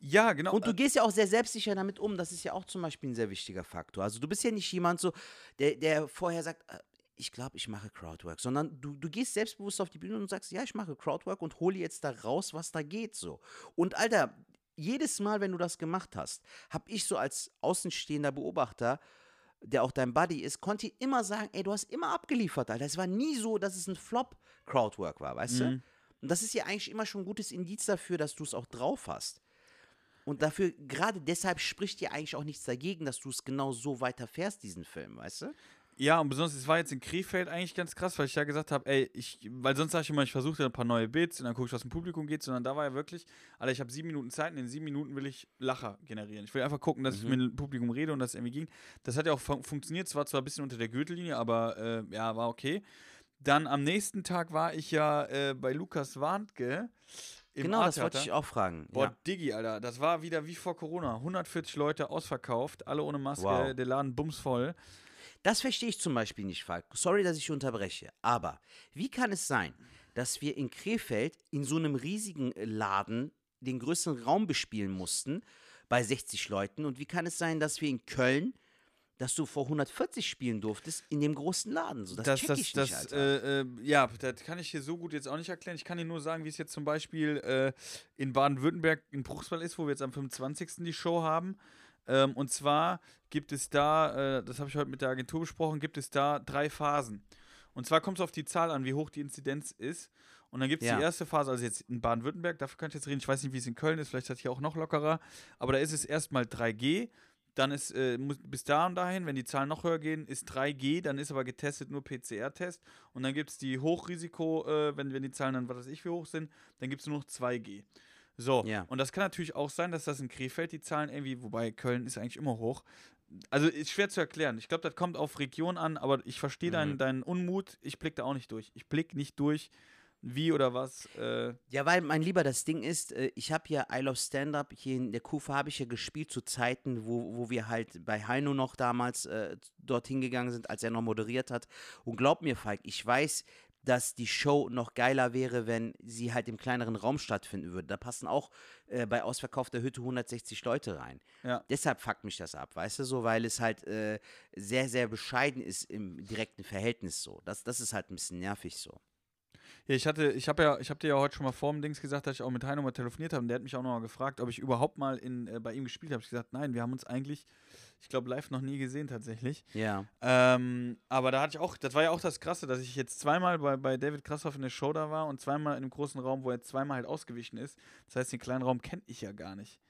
Ja, genau. Und du äh, gehst ja auch sehr selbstsicher damit um. Das ist ja auch zum Beispiel ein sehr wichtiger Faktor. Also du bist ja nicht jemand so, der, der vorher sagt, äh, ich glaube, ich mache Crowdwork, sondern du, du gehst selbstbewusst auf die Bühne und sagst, ja, ich mache Crowdwork und hole jetzt da raus, was da geht so. Und Alter, jedes Mal, wenn du das gemacht hast, habe ich so als außenstehender Beobachter, der auch dein Buddy ist, konnte immer sagen, ey, du hast immer abgeliefert, Alter. Es war nie so, dass es ein Flop-Crowdwork war, weißt du? Mhm. Und das ist ja eigentlich immer schon ein gutes Indiz dafür, dass du es auch drauf hast. Und dafür, gerade deshalb spricht dir eigentlich auch nichts dagegen, dass du es genau so weiterfährst, diesen Film, weißt du? Ja, und besonders, es war jetzt in Krefeld eigentlich ganz krass, weil ich ja gesagt habe, ey, ich, weil sonst sage ich immer, ich versuche ein paar neue Bits und dann gucke ich, was im Publikum geht, sondern da war ja wirklich, Alter, ich habe sieben Minuten Zeit und in sieben Minuten will ich Lacher generieren. Ich will einfach gucken, dass ich mit dem Publikum rede und dass es irgendwie ging. Das hat ja auch fun funktioniert, es war zwar ein bisschen unter der Gürtellinie, aber äh, ja, war okay. Dann am nächsten Tag war ich ja äh, bei Lukas Warntke im genau, das wollte ich auch fragen. Boah, ja. Diggi, Alter, das war wieder wie vor Corona. 140 Leute ausverkauft, alle ohne Maske, Wow. der Laden bumsvoll. Das verstehe ich zum Beispiel nicht, Falk. Sorry, dass ich unterbreche. Aber wie kann es sein, dass wir in Krefeld in so einem riesigen Laden den größten Raum bespielen mussten bei 60 Leuten? Und wie kann es sein, dass wir in Köln, dass du vor 140 spielen durftest, in dem großen Laden? So, das, das, check das, ich das, nicht, Alter. äh, äh, ja, das kann ich hier so gut jetzt auch nicht erklären. Ich kann dir nur sagen, wie es jetzt zum Beispiel äh, in Baden-Württemberg in Bruchswald ist, wo wir jetzt am 25. die Show haben. Ähm, und zwar gibt es da, äh, das habe ich heute mit der Agentur besprochen, gibt es da drei Phasen. Und zwar kommt es auf die Zahl an, wie hoch die Inzidenz ist. Und dann gibt es Ja. die erste Phase, also jetzt in Baden-Württemberg, dafür kann ich jetzt reden, ich weiß nicht, wie es in Köln ist, vielleicht hat hier auch noch lockerer, aber da ist es erstmal 3G, dann ist äh, bis da und dahin, wenn die Zahlen noch höher gehen, ist 3G, dann ist aber getestet nur PCR-Test und dann gibt es die Hochrisiko, äh, wenn, wenn die Zahlen dann, was weiß ich, wie hoch sind, dann gibt es nur noch 2G. So, Ja. und das kann natürlich auch sein, dass das in Krefeld die Zahlen irgendwie, wobei Köln ist eigentlich immer hoch. Also ist schwer zu erklären. Ich glaube, das kommt auf Region an, aber ich verstehe deinen, Mhm. deinen Unmut. Ich blick da auch nicht durch. Ich blick nicht durch, wie oder was. Äh, Ja, weil, mein Lieber, das Ding ist, äh, ich habe ja I Love Stand-Up, hier in der Kufa habe ich ja gespielt zu Zeiten, wo, wo wir halt bei Heino noch damals äh, dorthin gegangen sind, als er noch moderiert hat. Und glaub mir, Falk, ich weiß, dass die Show noch geiler wäre, wenn sie halt im kleineren Raum stattfinden würde. Da passen auch äh, bei ausverkaufter Hütte 160 Leute rein. ja. Deshalb fuckt mich das ab, weißt du so, weil es halt äh, sehr, sehr bescheiden ist im direkten Verhältnis so. Das, das ist halt ein bisschen nervig so. Ja, ich hatte, ich habe ja, ich habe dir ja heute schon mal vor dem Dings gesagt, dass ich auch mit Heino mal telefoniert habe und der hat mich auch noch mal gefragt, ob ich überhaupt mal in, äh, bei ihm gespielt habe. Ich gesagt, nein, wir haben uns eigentlich, ich glaube, live noch nie gesehen tatsächlich. Ja. Ähm, aber da hatte ich auch, das war ja auch das Krasse, dass ich jetzt zweimal bei, bei David Krassoff in der Show da war und zweimal in einem großen Raum, wo er zweimal halt ausgewichen ist. Das heißt, den kleinen Raum kenne ich ja gar nicht.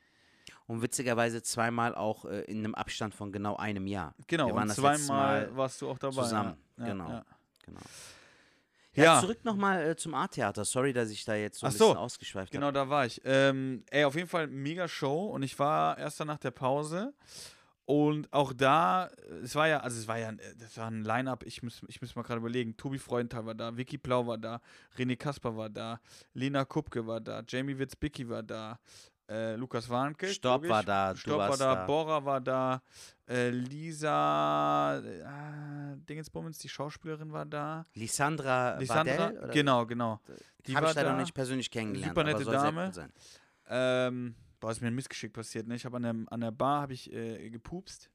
Und witzigerweise zweimal auch äh, in einem Abstand von genau einem Jahr. Genau, und zweimal Mal warst du auch dabei. zusammen, Ja, genau. Ja. Genau. Ja. Ja, zurück nochmal äh, zum A-Theater. Sorry, dass ich da jetzt so ein Ach so, bisschen ausgeschweift Genau, habe. da war ich. Ähm, ey, auf jeden Fall mega Show und ich war erst dann nach der Pause und auch da, äh, es war ja, also es war ja, äh, das war ein Line-Up, ich muss, ich muss mal gerade überlegen, Tobi Freudenthal war da, Vicky Blau war da, René Kasper war da, Lena Kupke war da, Jamie Witzbicki war da, äh, Lukas Warnke. Stopp war da, Stopp war da, da. Bora war da, äh, Lisa, äh, Dingensbummens, die Schauspielerin war da. Lissandra, Lissandra, Bardell? Oder? genau, genau. Die Habe ich leider da. noch nicht persönlich kennengelernt. Super nette Dame. Ähm, boah, ist mir ein Missgeschick passiert, ne? Ich habe an der, an der Bar habe ich äh, gepupst,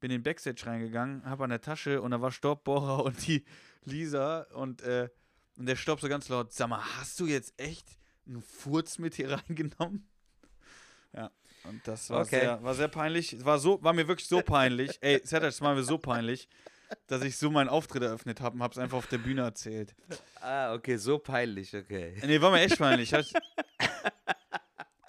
bin in den Backstage reingegangen, habe an der Tasche und da war Staubbohrer und die Lisa und, äh, und der Staub so ganz laut, sag mal, hast du jetzt echt einen Furz mit hier reingenommen? Ja, und das war, Okay. sehr, war sehr peinlich. Es war, so, war mir wirklich so peinlich. Ey, es war mir so peinlich, dass ich so meinen Auftritt eröffnet habe und habe es einfach auf der Bühne erzählt. Ah, okay, so peinlich, okay. Nee, war mir echt peinlich. Ich hab-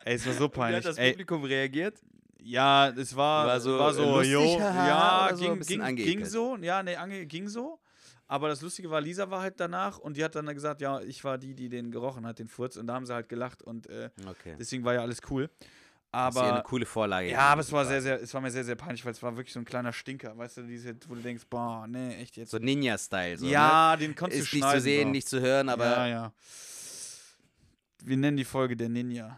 Ey, es war so Wie hat peinlich. das Ey, Publikum reagiert? ja, es war, War so, war so, lustig, jo, haha, ja, so, ging, ging, ging so, ja, nee, ange, ging so. Aber das Lustige war, Lisa war halt danach und die hat dann gesagt, ja, ich war die, die den gerochen hat, den Furz. Und da haben sie halt gelacht und äh, Okay. deswegen war ja alles cool. Das ist ja eine Aber coole Vorlage. ja, aber es war sehr, sehr, es war mir sehr, sehr peinlich, weil es war wirklich so ein kleiner Stinker, weißt du, diese, wo du denkst, boah, nee, echt jetzt. So Ninja-Style. So, ne? ja, den konntest Ist du nicht zu schneiden, sehen, so. nicht zu hören, aber ja, ja. Wir nennen die Folge der Ninja.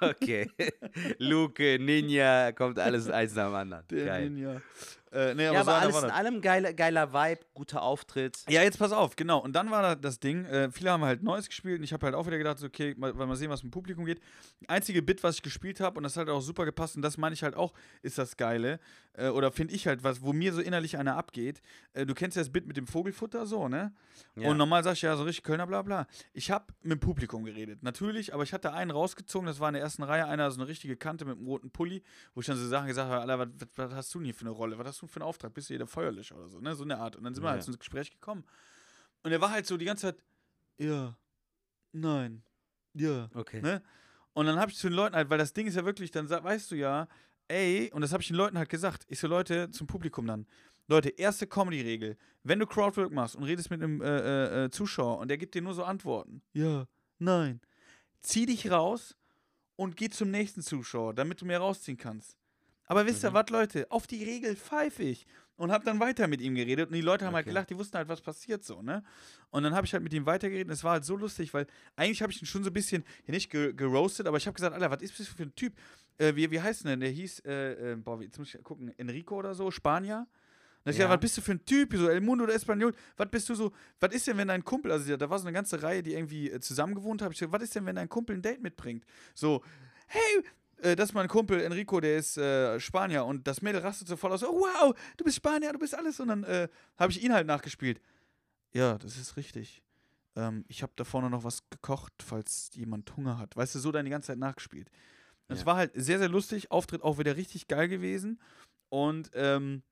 Okay. Luke, Ninja, kommt alles eins nach dem anderen. Der Geil. Ninja. Äh, nee, Ja, aber, so aber einer alles in allem geiler, geiler Vibe, guter Auftritt. Ja, jetzt pass auf, genau. Und dann war da das Ding, äh, viele haben halt Neues gespielt und ich habe halt auch wieder gedacht, so, okay, mal, mal sehen, was im Publikum geht. Einzige Bit, was ich gespielt habe und das hat auch super gepasst und das meine ich halt auch, ist das Geile. Äh, oder finde ich halt was, wo mir so innerlich einer abgeht. Äh, du kennst ja das Bit mit dem Vogelfutter so, ne? Ja. Und normal sag ich ja so richtig Kölner, bla bla. Ich habe mit dem Publikum geredet, natürlich, aber ich hatte einen rausgezogen, das war in der ersten Reihe, einer so eine richtige Kante mit einem roten Pulli, wo ich dann so Sachen gesagt habe, Alter, was, was, was hast du denn hier für eine Rolle? Was hast du für einen Auftrag? Bist du hier der Feuerlöscher oder so, ne? So eine Art. Und dann sind wir Ja. halt ins Gespräch gekommen. Und er war halt so die ganze Zeit, ja, nein, ja, Okay. ne? Und dann habe ich zu den Leuten halt, weil das Ding ist ja wirklich, dann weißt du ja, ey, und das habe ich den Leuten halt gesagt, ich so Leute zum Publikum dann. Leute, erste Comedy-Regel. Wenn du Crowdwork machst und redest mit einem äh, äh, äh, Zuschauer und der gibt dir nur so Antworten, ja, nein, zieh dich raus und geh zum nächsten Zuschauer, damit du mehr rausziehen kannst. Aber wisst ihr Mhm. was, Leute? Auf die Regel pfeife ich. Und hab dann weiter mit ihm geredet. Und die Leute haben halt Okay. gelacht, die wussten halt, was passiert so, ne? Und dann habe ich halt mit ihm weitergeredet. Und es war halt so lustig, weil eigentlich habe ich ihn schon so ein bisschen, ja nicht ge geroastet, aber ich habe gesagt, Alter, was ist das für ein Typ? Äh, wie, wie heißt denn der? Der hieß, äh, äh, boah, jetzt muss ich gucken, Enrico oder so, Spanier. Und ich Ja. gesagt, was bist du für ein Typ? So, El Mundo de Español, was bist du so, was ist denn, wenn dein Kumpel, also da war so eine ganze Reihe, die irgendwie äh, zusammen gewohnt hat. Ich gesagt, was ist denn, wenn dein Kumpel ein Date mitbringt? So, hey, äh, das ist mein Kumpel Enrico, der ist äh, Spanier und das Mädel rastet so voll aus, oh, wow, du bist Spanier, du bist alles. Und dann äh, habe ich ihn halt nachgespielt. Ja, das ist richtig. Ähm, ich habe da vorne noch was gekocht, falls jemand Hunger hat. Weißt du, so dann die ganze Zeit nachgespielt. Es Ja. war halt sehr, sehr lustig. Auftritt auch wieder richtig geil gewesen. Und ähm,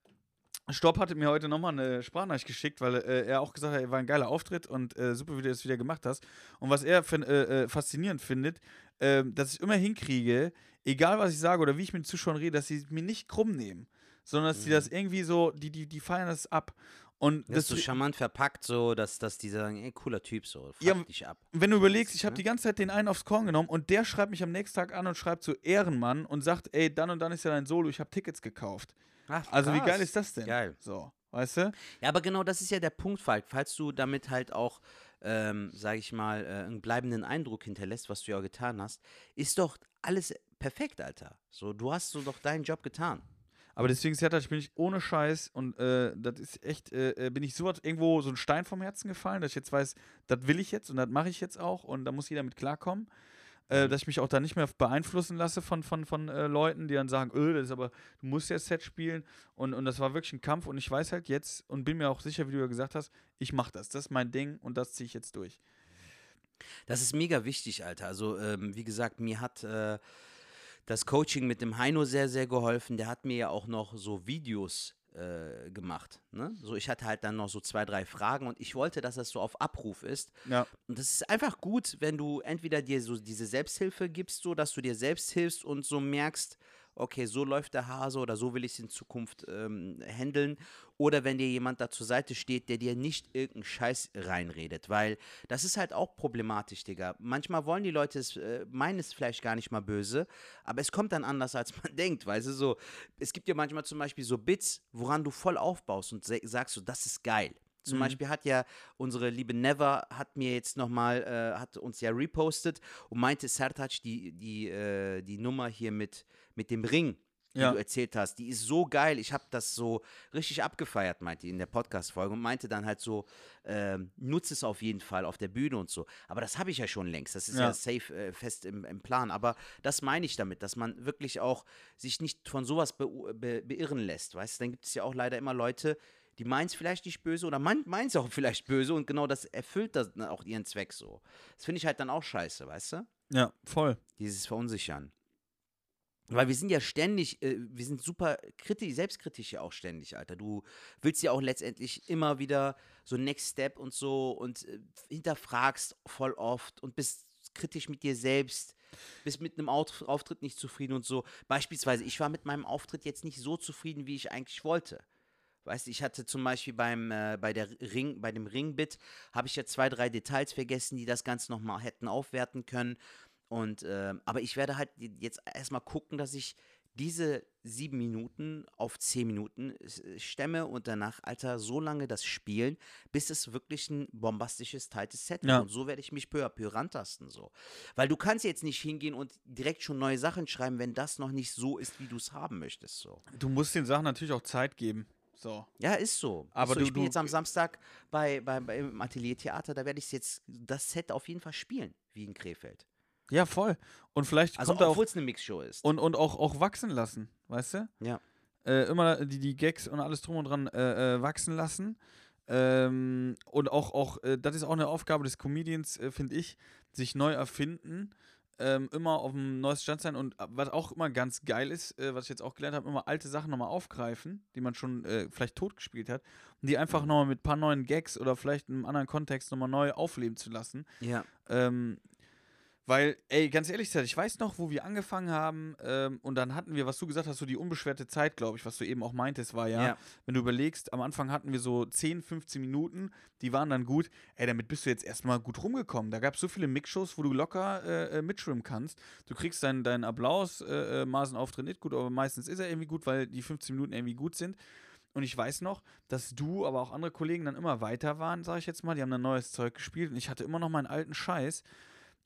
Stopp hatte mir heute nochmal eine Sprachnachricht geschickt, weil äh, er auch gesagt hat, er war ein geiler Auftritt und äh, super, wie du das wieder gemacht hast. Und was er äh, äh, faszinierend findet, äh, dass ich immer hinkriege, egal was ich sage oder wie ich mit den Zuschauern rede, dass sie mir nicht krumm nehmen, sondern dass sie Mhm. das irgendwie so, die, die, die feiern das ab. Und Das ist so charmant verpackt, so, dass, dass die sagen, ey, cooler Typ, so, fuck Ja, dich ab. wenn du überlegst, ich habe ne? die ganze Zeit den einen aufs Korn genommen und der schreibt mich am nächsten Tag an und schreibt so Ehrenmann und sagt, ey, dann und dann ist ja dein Solo, ich habe Tickets gekauft. Ach, Also wie geil ist das denn? Geil. So, weißt du? Ja, aber genau das ist ja der Punkt, Falk. Falls du damit halt auch, ähm, sag ich mal, äh, einen bleibenden Eindruck hinterlässt, was du ja getan hast, ist doch alles perfekt, Alter. So, du hast so doch deinen Job getan. Aber deswegen, Sertac, ich bin ich ohne Scheiß und äh, das ist echt, äh, äh, bin ich so irgendwo so ein Stein vom Herzen gefallen, dass ich jetzt weiß, das will ich jetzt und das mache ich jetzt auch und da muss jeder mit klarkommen. Äh, dass ich mich auch da nicht mehr beeinflussen lasse von, von, von äh, Leuten, die dann sagen, öh, das ist aber, du musst ja Set spielen. Und, und das war wirklich ein Kampf und ich weiß halt jetzt und bin mir auch sicher, wie du ja gesagt hast, ich mache das. Das ist mein Ding und das ziehe ich jetzt durch. Das ist mega wichtig, Alter. Also, ähm, wie gesagt, mir hat äh, das Coaching mit dem Heino sehr, sehr geholfen. Der hat mir ja auch noch so Videos äh, gemacht. Ne? So, ich hatte halt dann noch so zwei, drei Fragen und ich wollte, dass das so auf Abruf ist. Ja. Und das ist einfach gut, wenn du entweder dir so diese Selbsthilfe gibst, so dass du dir selbst hilfst und so merkst, okay, so läuft der Hase oder so will ich es in Zukunft ähm, handeln. Oder wenn dir jemand da zur Seite steht, der dir nicht irgendeinen Scheiß reinredet. Weil das ist halt auch problematisch, Digga. Manchmal wollen die Leute es, äh, meinen es vielleicht gar nicht mal böse, aber es kommt dann anders, als man denkt. Weißt du, so, es gibt ja manchmal zum Beispiel so Bits, woran du voll aufbaust und sagst so, das ist geil. Zum Beispiel hat ja unsere liebe Never hat mir jetzt nochmal, äh, hat uns ja repostet und meinte, Sertac, die, die, äh, die Nummer hier mit, mit dem Ring, die Ja. du erzählt hast, die ist so geil. Ich habe das so richtig abgefeiert, meinte die in der Podcast-Folge und meinte dann halt so, ähm, nutze es auf jeden Fall auf der Bühne und so. Aber das habe ich ja schon längst. Das ist ja, Ja. safe äh, fest im, im Plan. Aber das meine ich damit, dass man wirklich auch sich nicht von sowas be be beirren lässt. Weißt du, dann gibt es ja auch leider immer Leute, die meinen es vielleicht nicht böse oder meinen es auch vielleicht böse und genau das erfüllt das dann auch ihren Zweck so. Das finde ich halt dann auch scheiße, weißt du? Ja, voll. Dieses Verunsichern. Weil wir sind ja ständig, äh, wir sind super kritisch, selbstkritisch ja auch ständig, Alter. Du willst ja auch letztendlich immer wieder so Next Step und so und äh, hinterfragst voll oft und bist kritisch mit dir selbst, bist mit einem Auftritt nicht zufrieden und so. Beispielsweise, ich war mit meinem Auftritt jetzt nicht so zufrieden, wie ich eigentlich wollte. Weißt du, ich hatte zum Beispiel beim, äh, bei, der Ring, bei dem Ringbit, habe ich ja zwei, drei Details vergessen, die das Ganze nochmal hätten aufwerten können. Und, ähm, aber ich werde halt jetzt erstmal gucken, dass ich diese sieben Minuten auf zehn Minuten äh, stemme und danach, Alter, so lange das spielen, bis es wirklich ein bombastisches, tightes Set wird. Ja. Und so werde ich mich peu à peu rantasten. So. Weil du kannst jetzt nicht hingehen und direkt schon neue Sachen schreiben, wenn das noch nicht so ist, wie du es haben möchtest. So. Du musst den Sachen natürlich auch Zeit geben. So. Ja, ist so. Aber ist so. du- ich bin jetzt am Samstag bei, bei, beim Ateliertheater, da werde ich jetzt das Set auf jeden Fall spielen, wie in Krefeld. Ja, voll. Und vielleicht Also kommt obwohl es eine Mixshow ist. und, und auch, auch wachsen lassen, weißt du? ja. Äh, immer die, die Gags und alles drum und dran äh, äh, wachsen lassen. Ähm, und auch, auch äh, das ist auch eine Aufgabe des Comedians, äh, finde ich, sich neu erfinden, ähm, immer auf dem neuesten Stand sein und äh, was auch immer ganz geil ist, äh, was ich jetzt auch gelernt habe, immer alte Sachen nochmal aufgreifen, die man schon äh, vielleicht totgespielt hat, und die einfach nochmal mit ein paar neuen Gags oder vielleicht in einem anderen Kontext nochmal neu aufleben zu lassen. Ja. Ähm, weil, ey, ganz ehrlich gesagt, ich weiß noch, wo wir angefangen haben ähm, und dann hatten wir, was du gesagt hast, so die unbeschwerte Zeit, glaube ich, was du eben auch meintest, war ja, Ja. wenn du überlegst, am Anfang hatten wir so 10, 15 Minuten, die waren dann gut. Ey, damit bist du jetzt erstmal gut rumgekommen. Da gab es so viele Mixshows, wo du locker äh, äh, mitschwimmen kannst. Du kriegst deinen deinen Applaus, äh, äh, Maßenauftritt nicht gut, aber meistens ist er irgendwie gut, weil die 15 Minuten irgendwie gut sind. Und ich weiß noch, dass du, aber auch andere Kollegen dann immer weiter waren, sage ich jetzt mal. Die haben dann neues Zeug gespielt und ich hatte immer noch meinen alten Scheiß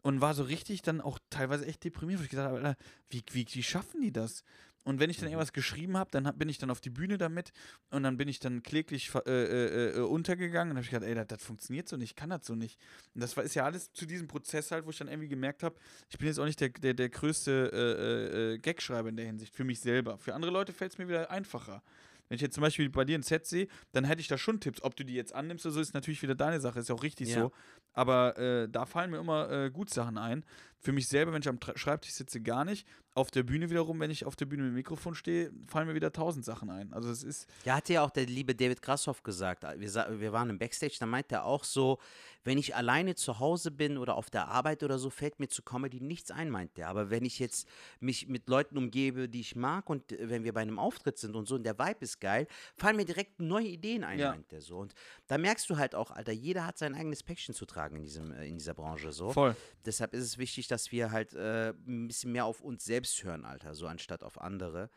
und war so richtig dann auch teilweise echt deprimiert, wo ich gesagt habe, Alter, wie, wie, wie schaffen die das? Und wenn ich dann irgendwas geschrieben habe, dann hab, bin ich dann auf die Bühne damit und dann bin ich dann kläglich ver- äh, äh, äh, untergegangen und habe ich gedacht, ey, das, das funktioniert so nicht, ich kann das so nicht. Und das war, ist ja alles zu diesem Prozess halt, wo ich dann irgendwie gemerkt habe, ich bin jetzt auch nicht der, der, der größte äh, äh, äh, Gagschreiber in der Hinsicht, für mich selber. Für andere Leute fällt es mir wieder einfacher. Wenn ich jetzt zum Beispiel bei dir ein Set sehe, dann hätte ich da schon Tipps. Ob du die jetzt annimmst oder so, ist natürlich wieder deine Sache, ist ja auch richtig Ja. so. Aber äh, da fallen mir immer äh, gut Sachen ein. Für mich selber, wenn ich am Schreibtisch sitze, gar nicht. Auf der Bühne wiederum, wenn ich auf der Bühne mit dem Mikrofon stehe, fallen mir wieder tausend Sachen ein. Also es ist, Ja, hatte ja auch der liebe David Grashoff gesagt. Wir, wir waren im Backstage, da meint er auch so, wenn ich alleine zu Hause bin oder auf der Arbeit oder so, fällt mir zu Comedy nichts ein, meint er. Aber wenn ich jetzt mich mit Leuten umgebe, die ich mag und äh, wenn wir bei einem Auftritt sind und so und der Vibe ist geil, fallen mir direkt neue Ideen ein, Ja. meint er so. Und da merkst du halt auch, Alter, jeder hat sein eigenes Päckchen zu tragen in, diesem, äh, in dieser Branche so. voll. Deshalb ist es wichtig, dass wir halt äh, ein bisschen mehr auf uns selbst hören, Alter, so anstatt auf andere.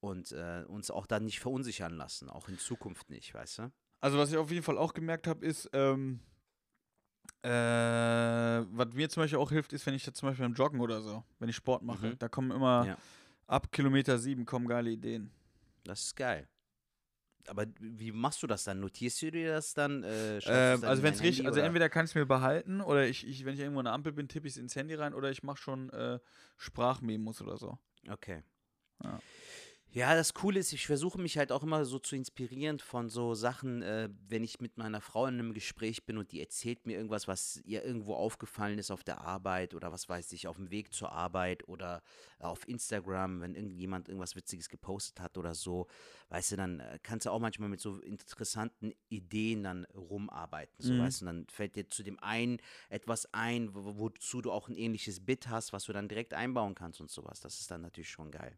Und äh, uns auch dann nicht verunsichern lassen, auch in Zukunft nicht, weißt du? Also was ich auf jeden Fall auch gemerkt habe, ist, ähm, äh, was mir zum Beispiel auch hilft, ist, wenn ich jetzt zum Beispiel beim Joggen oder so, wenn ich Sport mache, Mhm. da kommen immer Ja. ab Kilometer sieben kommen geile Ideen. Das ist geil. Aber wie machst du das dann? Notierst du dir das dann? Äh, Ähm, dann also in wenn es richtig, also entweder kann ich es mir behalten oder ich, ich, wenn ich irgendwo an der Ampel bin, tippe ich es ins Handy rein oder ich mache schon äh, Sprachmemos oder so. Okay. Ja. Ja, das Coole ist, ich versuche mich halt auch immer so zu inspirieren von so Sachen, äh, wenn ich mit meiner Frau in einem Gespräch bin und die erzählt mir irgendwas, was ihr irgendwo aufgefallen ist auf der Arbeit oder was weiß ich, auf dem Weg zur Arbeit oder auf Instagram, wenn irgendjemand irgendwas Witziges gepostet hat oder so, weißt du, dann äh, kannst du auch manchmal mit so interessanten Ideen dann rumarbeiten, so Mhm. weißt du, und dann fällt dir zu dem einen etwas ein, wo, wozu du auch ein ähnliches Bit hast, was du dann direkt einbauen kannst und sowas. Das ist dann natürlich schon geil.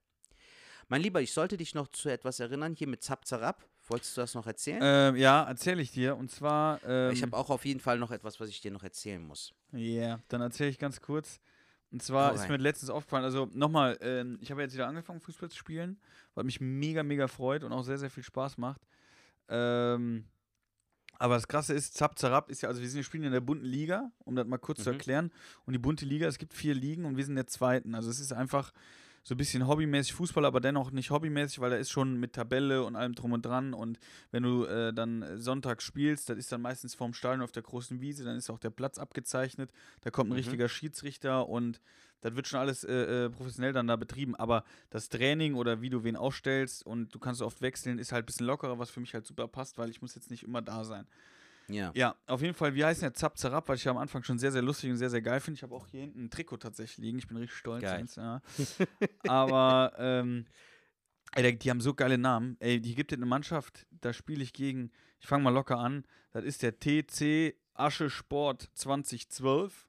Mein Lieber, ich sollte dich noch zu etwas erinnern, hier mit Zap Zarab. Wolltest du das noch erzählen? Ähm, ja, erzähle ich dir. Und zwar. Ähm, ich habe auch auf jeden Fall noch etwas, was ich dir noch erzählen muss. Ja, dann erzähle ich ganz kurz. Und zwar Hau ist mir letztens aufgefallen, also nochmal, ähm, ich habe jetzt wieder angefangen, Fußball zu spielen, was mich mega, mega freut und auch sehr, sehr viel Spaß macht. Ähm, aber das Krasse ist, Zap Zarab ist ja, also wir sind wir spielen in der bunten Liga, um das mal kurz zu Mhm. erklären. Und die bunte Liga, es gibt vier Ligen und wir sind in der zweiten. Also es ist einfach so ein bisschen hobbymäßig Fußball, aber dennoch nicht hobbymäßig, weil da ist schon mit Tabelle und allem drum und dran. Und wenn du äh, dann Sonntag spielst, das ist dann meistens vorm Stadion auf der großen Wiese, dann ist auch der Platz abgezeichnet. Da kommt ein Mhm. richtiger Schiedsrichter und das wird schon alles äh, äh, professionell dann da betrieben. Aber das Training oder wie du wen aufstellst und du kannst oft wechseln, ist halt ein bisschen lockerer, was für mich halt super passt, weil ich muss jetzt nicht immer da sein. Ja. Ja, auf jeden Fall, wir heißen ja Zap Zarab, weil ich ja am Anfang schon sehr, sehr lustig und sehr, sehr geil finde. Ich habe auch hier hinten ein Trikot tatsächlich liegen. Ich bin richtig stolz. Geil. Ja. Aber, ähm, ey, die- die haben so geile Namen. Ey, hier gibt es eine Mannschaft, da spiele ich gegen, ich fange mal locker an, das ist der TC Asche Sport 2012.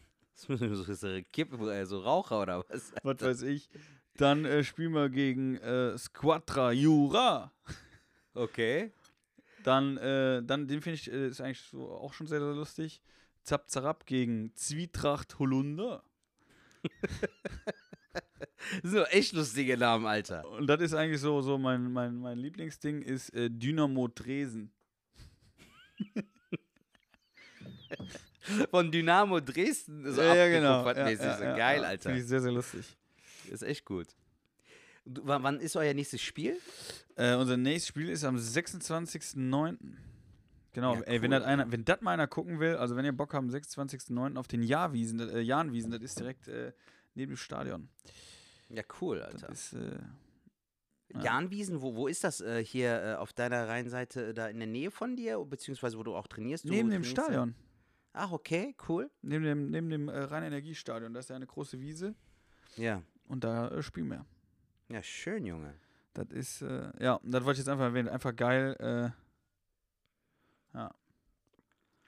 so so Kippe, also Raucher oder was? Was weiß ich. Dann äh, spielen wir gegen äh, Squadra Jura. Okay. Dann, äh, dann den finde ich, äh, ist eigentlich so auch schon sehr, sehr lustig. Zap Zarab gegen Zwietracht Holunder. Doch echt lustige Namen, Alter. Und das ist eigentlich so, so mein, mein, mein Lieblingsding ist äh, Dynamo Dresden. Von Dynamo Dresden. So Ja, ja, abgekupfertmäßig. Ja, ja, so ja, geil, ja. Alter. Finde ich sehr, sehr lustig. Ist echt gut. Du, wann ist euer nächstes Spiel? Äh, unser nächstes Spiel ist am 26.09. Genau, Ja, ey, wenn cool, das einer, wenn das mal einer gucken will, also wenn ihr Bock habt, am 26.09. auf den Jahrwiesen, das- äh, Jahnwiesen, das ist direkt äh, neben dem Stadion. Ja, cool, Das Alter. ist, äh, ja. Jahnwiesen, wo, wo ist das äh, hier äh, auf deiner Rheinseite, äh, da in der Nähe von dir, beziehungsweise wo du auch trainierst? Du neben dem Stadion. Ach, okay, cool. Neben dem, neben dem äh, Rhein-Energiestadion. Da ist ja eine große Wiese Ja. und da äh, spielen wir. Ja, schön, Junge. Das ist, äh, ja, das wollte ich jetzt einfach erwähnen. Einfach geil. Äh, ja.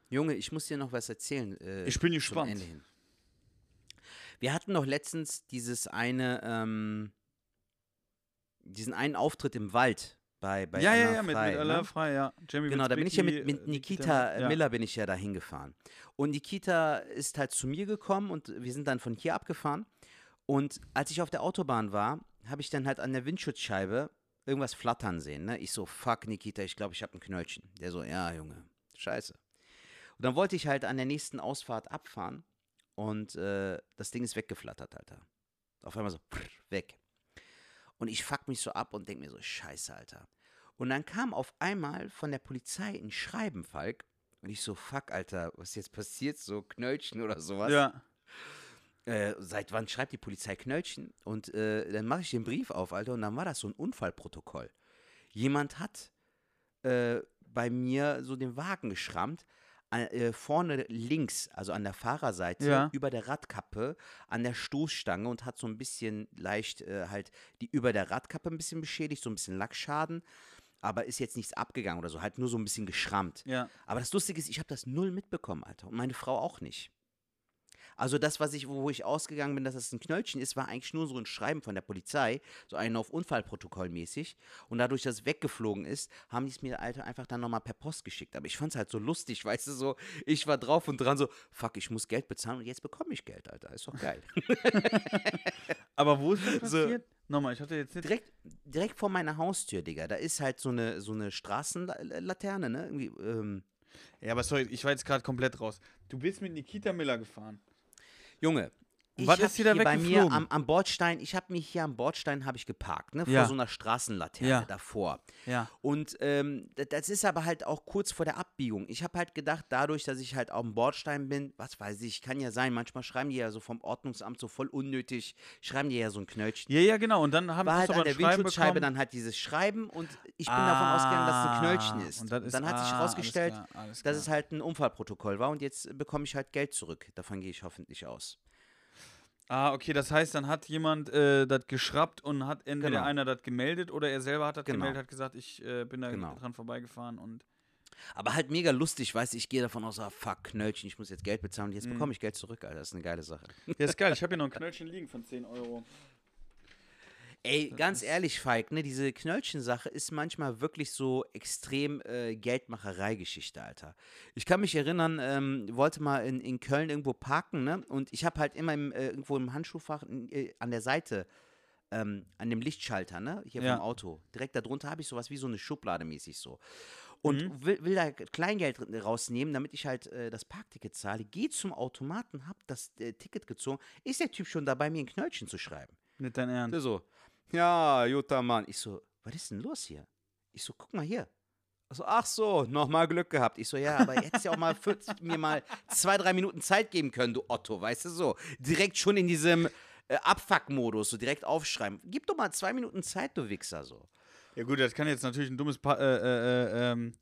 Junge, ich muss dir noch was erzählen. Äh, Ich bin gespannt. Wir hatten doch letztens dieses eine, ähm, diesen einen Auftritt im Wald bei, bei ja, ja, Anna ja, mit, Frei, mit ne? Alain Frei, ja. Jamie Genau, da bin ich ja mit, Witzbicki, mit äh, Nikita ja. Miller bin ich ja da hingefahren. Und Nikita ist halt zu mir gekommen und wir sind dann von hier abgefahren. Und als ich auf der Autobahn war, habe ich dann halt an der Windschutzscheibe irgendwas flattern sehen. Ne? Ich so, fuck Nikita, ich glaube, ich habe ein Knöllchen. Der so, ja, Junge, scheiße. Und dann wollte ich halt an der nächsten Ausfahrt abfahren und äh, das Ding ist weggeflattert, Alter. Auf einmal so, weg. Und ich fuck mich so ab und denke mir so, scheiße, Alter. Und dann kam auf einmal von der Polizei ein Schreiben, Falk. Und ich so, fuck, Alter, was jetzt passiert? So Knöllchen oder sowas. Ja. Äh, seit wann schreibt die Polizei Knöllchen? Und äh, dann mache ich den Brief auf, Alter, und dann war das so ein Unfallprotokoll. Jemand hat äh, bei mir so den Wagen geschrammt, an- äh, vorne links, also an der Fahrerseite, Ja. über der Radkappe, an der Stoßstange und hat so ein bisschen leicht äh, halt die über der Radkappe ein bisschen beschädigt, so ein bisschen Lackschaden. Aber ist jetzt nichts abgegangen oder so, halt nur so ein bisschen geschrammt. Ja. Aber das Lustige ist, ich habe das null mitbekommen, Alter. Und meine Frau auch nicht. Also das, was ich, wo ich ausgegangen bin, dass das ein Knöllchen ist, war eigentlich nur so ein Schreiben von der Polizei, so einen auf Unfallprotokoll mäßig. Und dadurch, dass es weggeflogen ist, haben die es mir Alter einfach dann nochmal per Post geschickt. Aber ich fand es halt so lustig, weißt du, so, ich war drauf und dran so, fuck, ich muss Geld bezahlen und jetzt bekomme ich Geld, Alter. Ist doch geil. Aber wo ist das So. passiert? Nochmal, ich hatte jetzt nicht. direkt, direkt vor meiner Haustür, Digga. Da ist halt so eine, so eine Straßenlaterne, ne? Irgendwie, ähm, Ja, aber sorry, ich war jetzt gerade komplett raus. Du bist mit Nikita Miller gefahren. Junge, ich Was ist da hier bei mir am, am Bordstein, ich habe mich hier am Bordstein habe ich geparkt, ne, vor Ja. so einer Straßenlaterne Ja. davor. Ja. Und ähm, das ist aber halt auch kurz vor der Abbiegung. Ich habe halt gedacht, dadurch, dass ich halt auf dem Bordstein bin, was weiß ich, kann ja sein, manchmal schreiben die ja so vom Ordnungsamt so voll unnötig, schreiben die ja so ein Knöllchen. Ja, ja, genau. Und dann haben War halt an der Windschutzscheibe bekommen. dann halt dieses Schreiben und ich bin davon ausgegangen, dass es ein Knöllchen Ah, ist. und ist- dann hat sich ah, herausgestellt, klar, alles dass es halt ein Unfallprotokoll war und jetzt bekomme ich halt Geld zurück. Davon gehe ich hoffentlich aus. Ah, okay, das heißt, dann hat jemand äh, das geschrappt und hat entweder Genau. einer das gemeldet oder er selber hat das Genau. gemeldet, hat gesagt, ich äh, bin da Genau. dran vorbeigefahren und. Aber halt mega lustig, weißt du, ich gehe davon aus, ah, fuck, Knöllchen, ich muss jetzt Geld bezahlen und jetzt Mhm. bekomme ich Geld zurück, Alter. Das ist eine geile Sache. Ja, ist geil. Ich habe hier noch ein Knöllchen liegen von 10 Euro. Ey, ganz ehrlich, Falk, ne, diese Knöllchen-Sache ist manchmal wirklich so extrem äh, Geldmacherei-Geschichte, Alter. Ich kann mich erinnern, ähm, wollte mal in, in Köln irgendwo parken, ne? Und ich habe halt immer im, äh, irgendwo im Handschuhfach äh, an der Seite, ähm, an dem Lichtschalter, ne? Hier Ja. vom Auto. Direkt darunter habe ich sowas wie so eine Schublade mäßig so. Und Mhm. will, will da Kleingeld rausnehmen, damit ich halt äh, das Parkticket zahle. Geh zum Automaten, hab das äh, Ticket gezogen. Ist der Typ schon dabei, mir ein Knöllchen zu schreiben? Nicht dein Ernst. So, ja, guter Mann. Ich so, was ist denn los hier? Ich so, guck mal hier. Also, ach so, nochmal Glück gehabt. Ich so, ja, aber hättest ja auch mal für, mir mal zwei, drei Minuten Zeit geben können, du Otto, weißt du so. Direkt schon in diesem äh, Abfuck-Modus, so direkt aufschreiben. Gib doch mal zwei Minuten Zeit, du Wichser, so. Ja, gut, das kann jetzt natürlich ein dummes pa äh, äh, äh, ähm,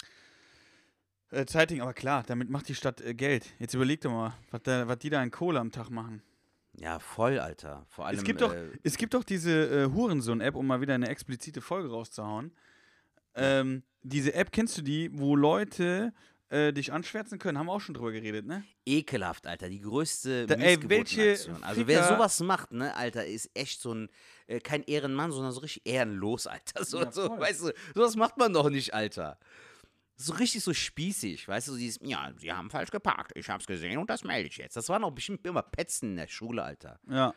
äh, Zeiting, aber klar, damit macht die Stadt äh, Geld. Jetzt überleg doch mal, was, was die da in Kohle am Tag machen. Ja, voll, Alter. Vor allem. es, gibt doch, äh, es gibt doch diese äh, Hurensohn-App, um mal wieder eine explizite Folge rauszuhauen. Ähm, diese App, kennst du die, wo Leute äh, dich anschwärzen können? Haben wir auch schon drüber geredet, ne? ekelhaft, Alter. Die größte Da- ey, welche. Also wer Ficker- sowas macht, ne, Alter, ist echt so ein, äh, kein Ehrenmann, sondern so richtig ehrenlos, Alter. So, Ja, so, weißt du, sowas macht man doch nicht, Alter. So richtig so spießig, weißt du, so dieses, ja, sie haben falsch geparkt, ich hab's gesehen und das melde ich jetzt. Das waren auch bestimmt immer Petzen in der Schule, Alter. Ja.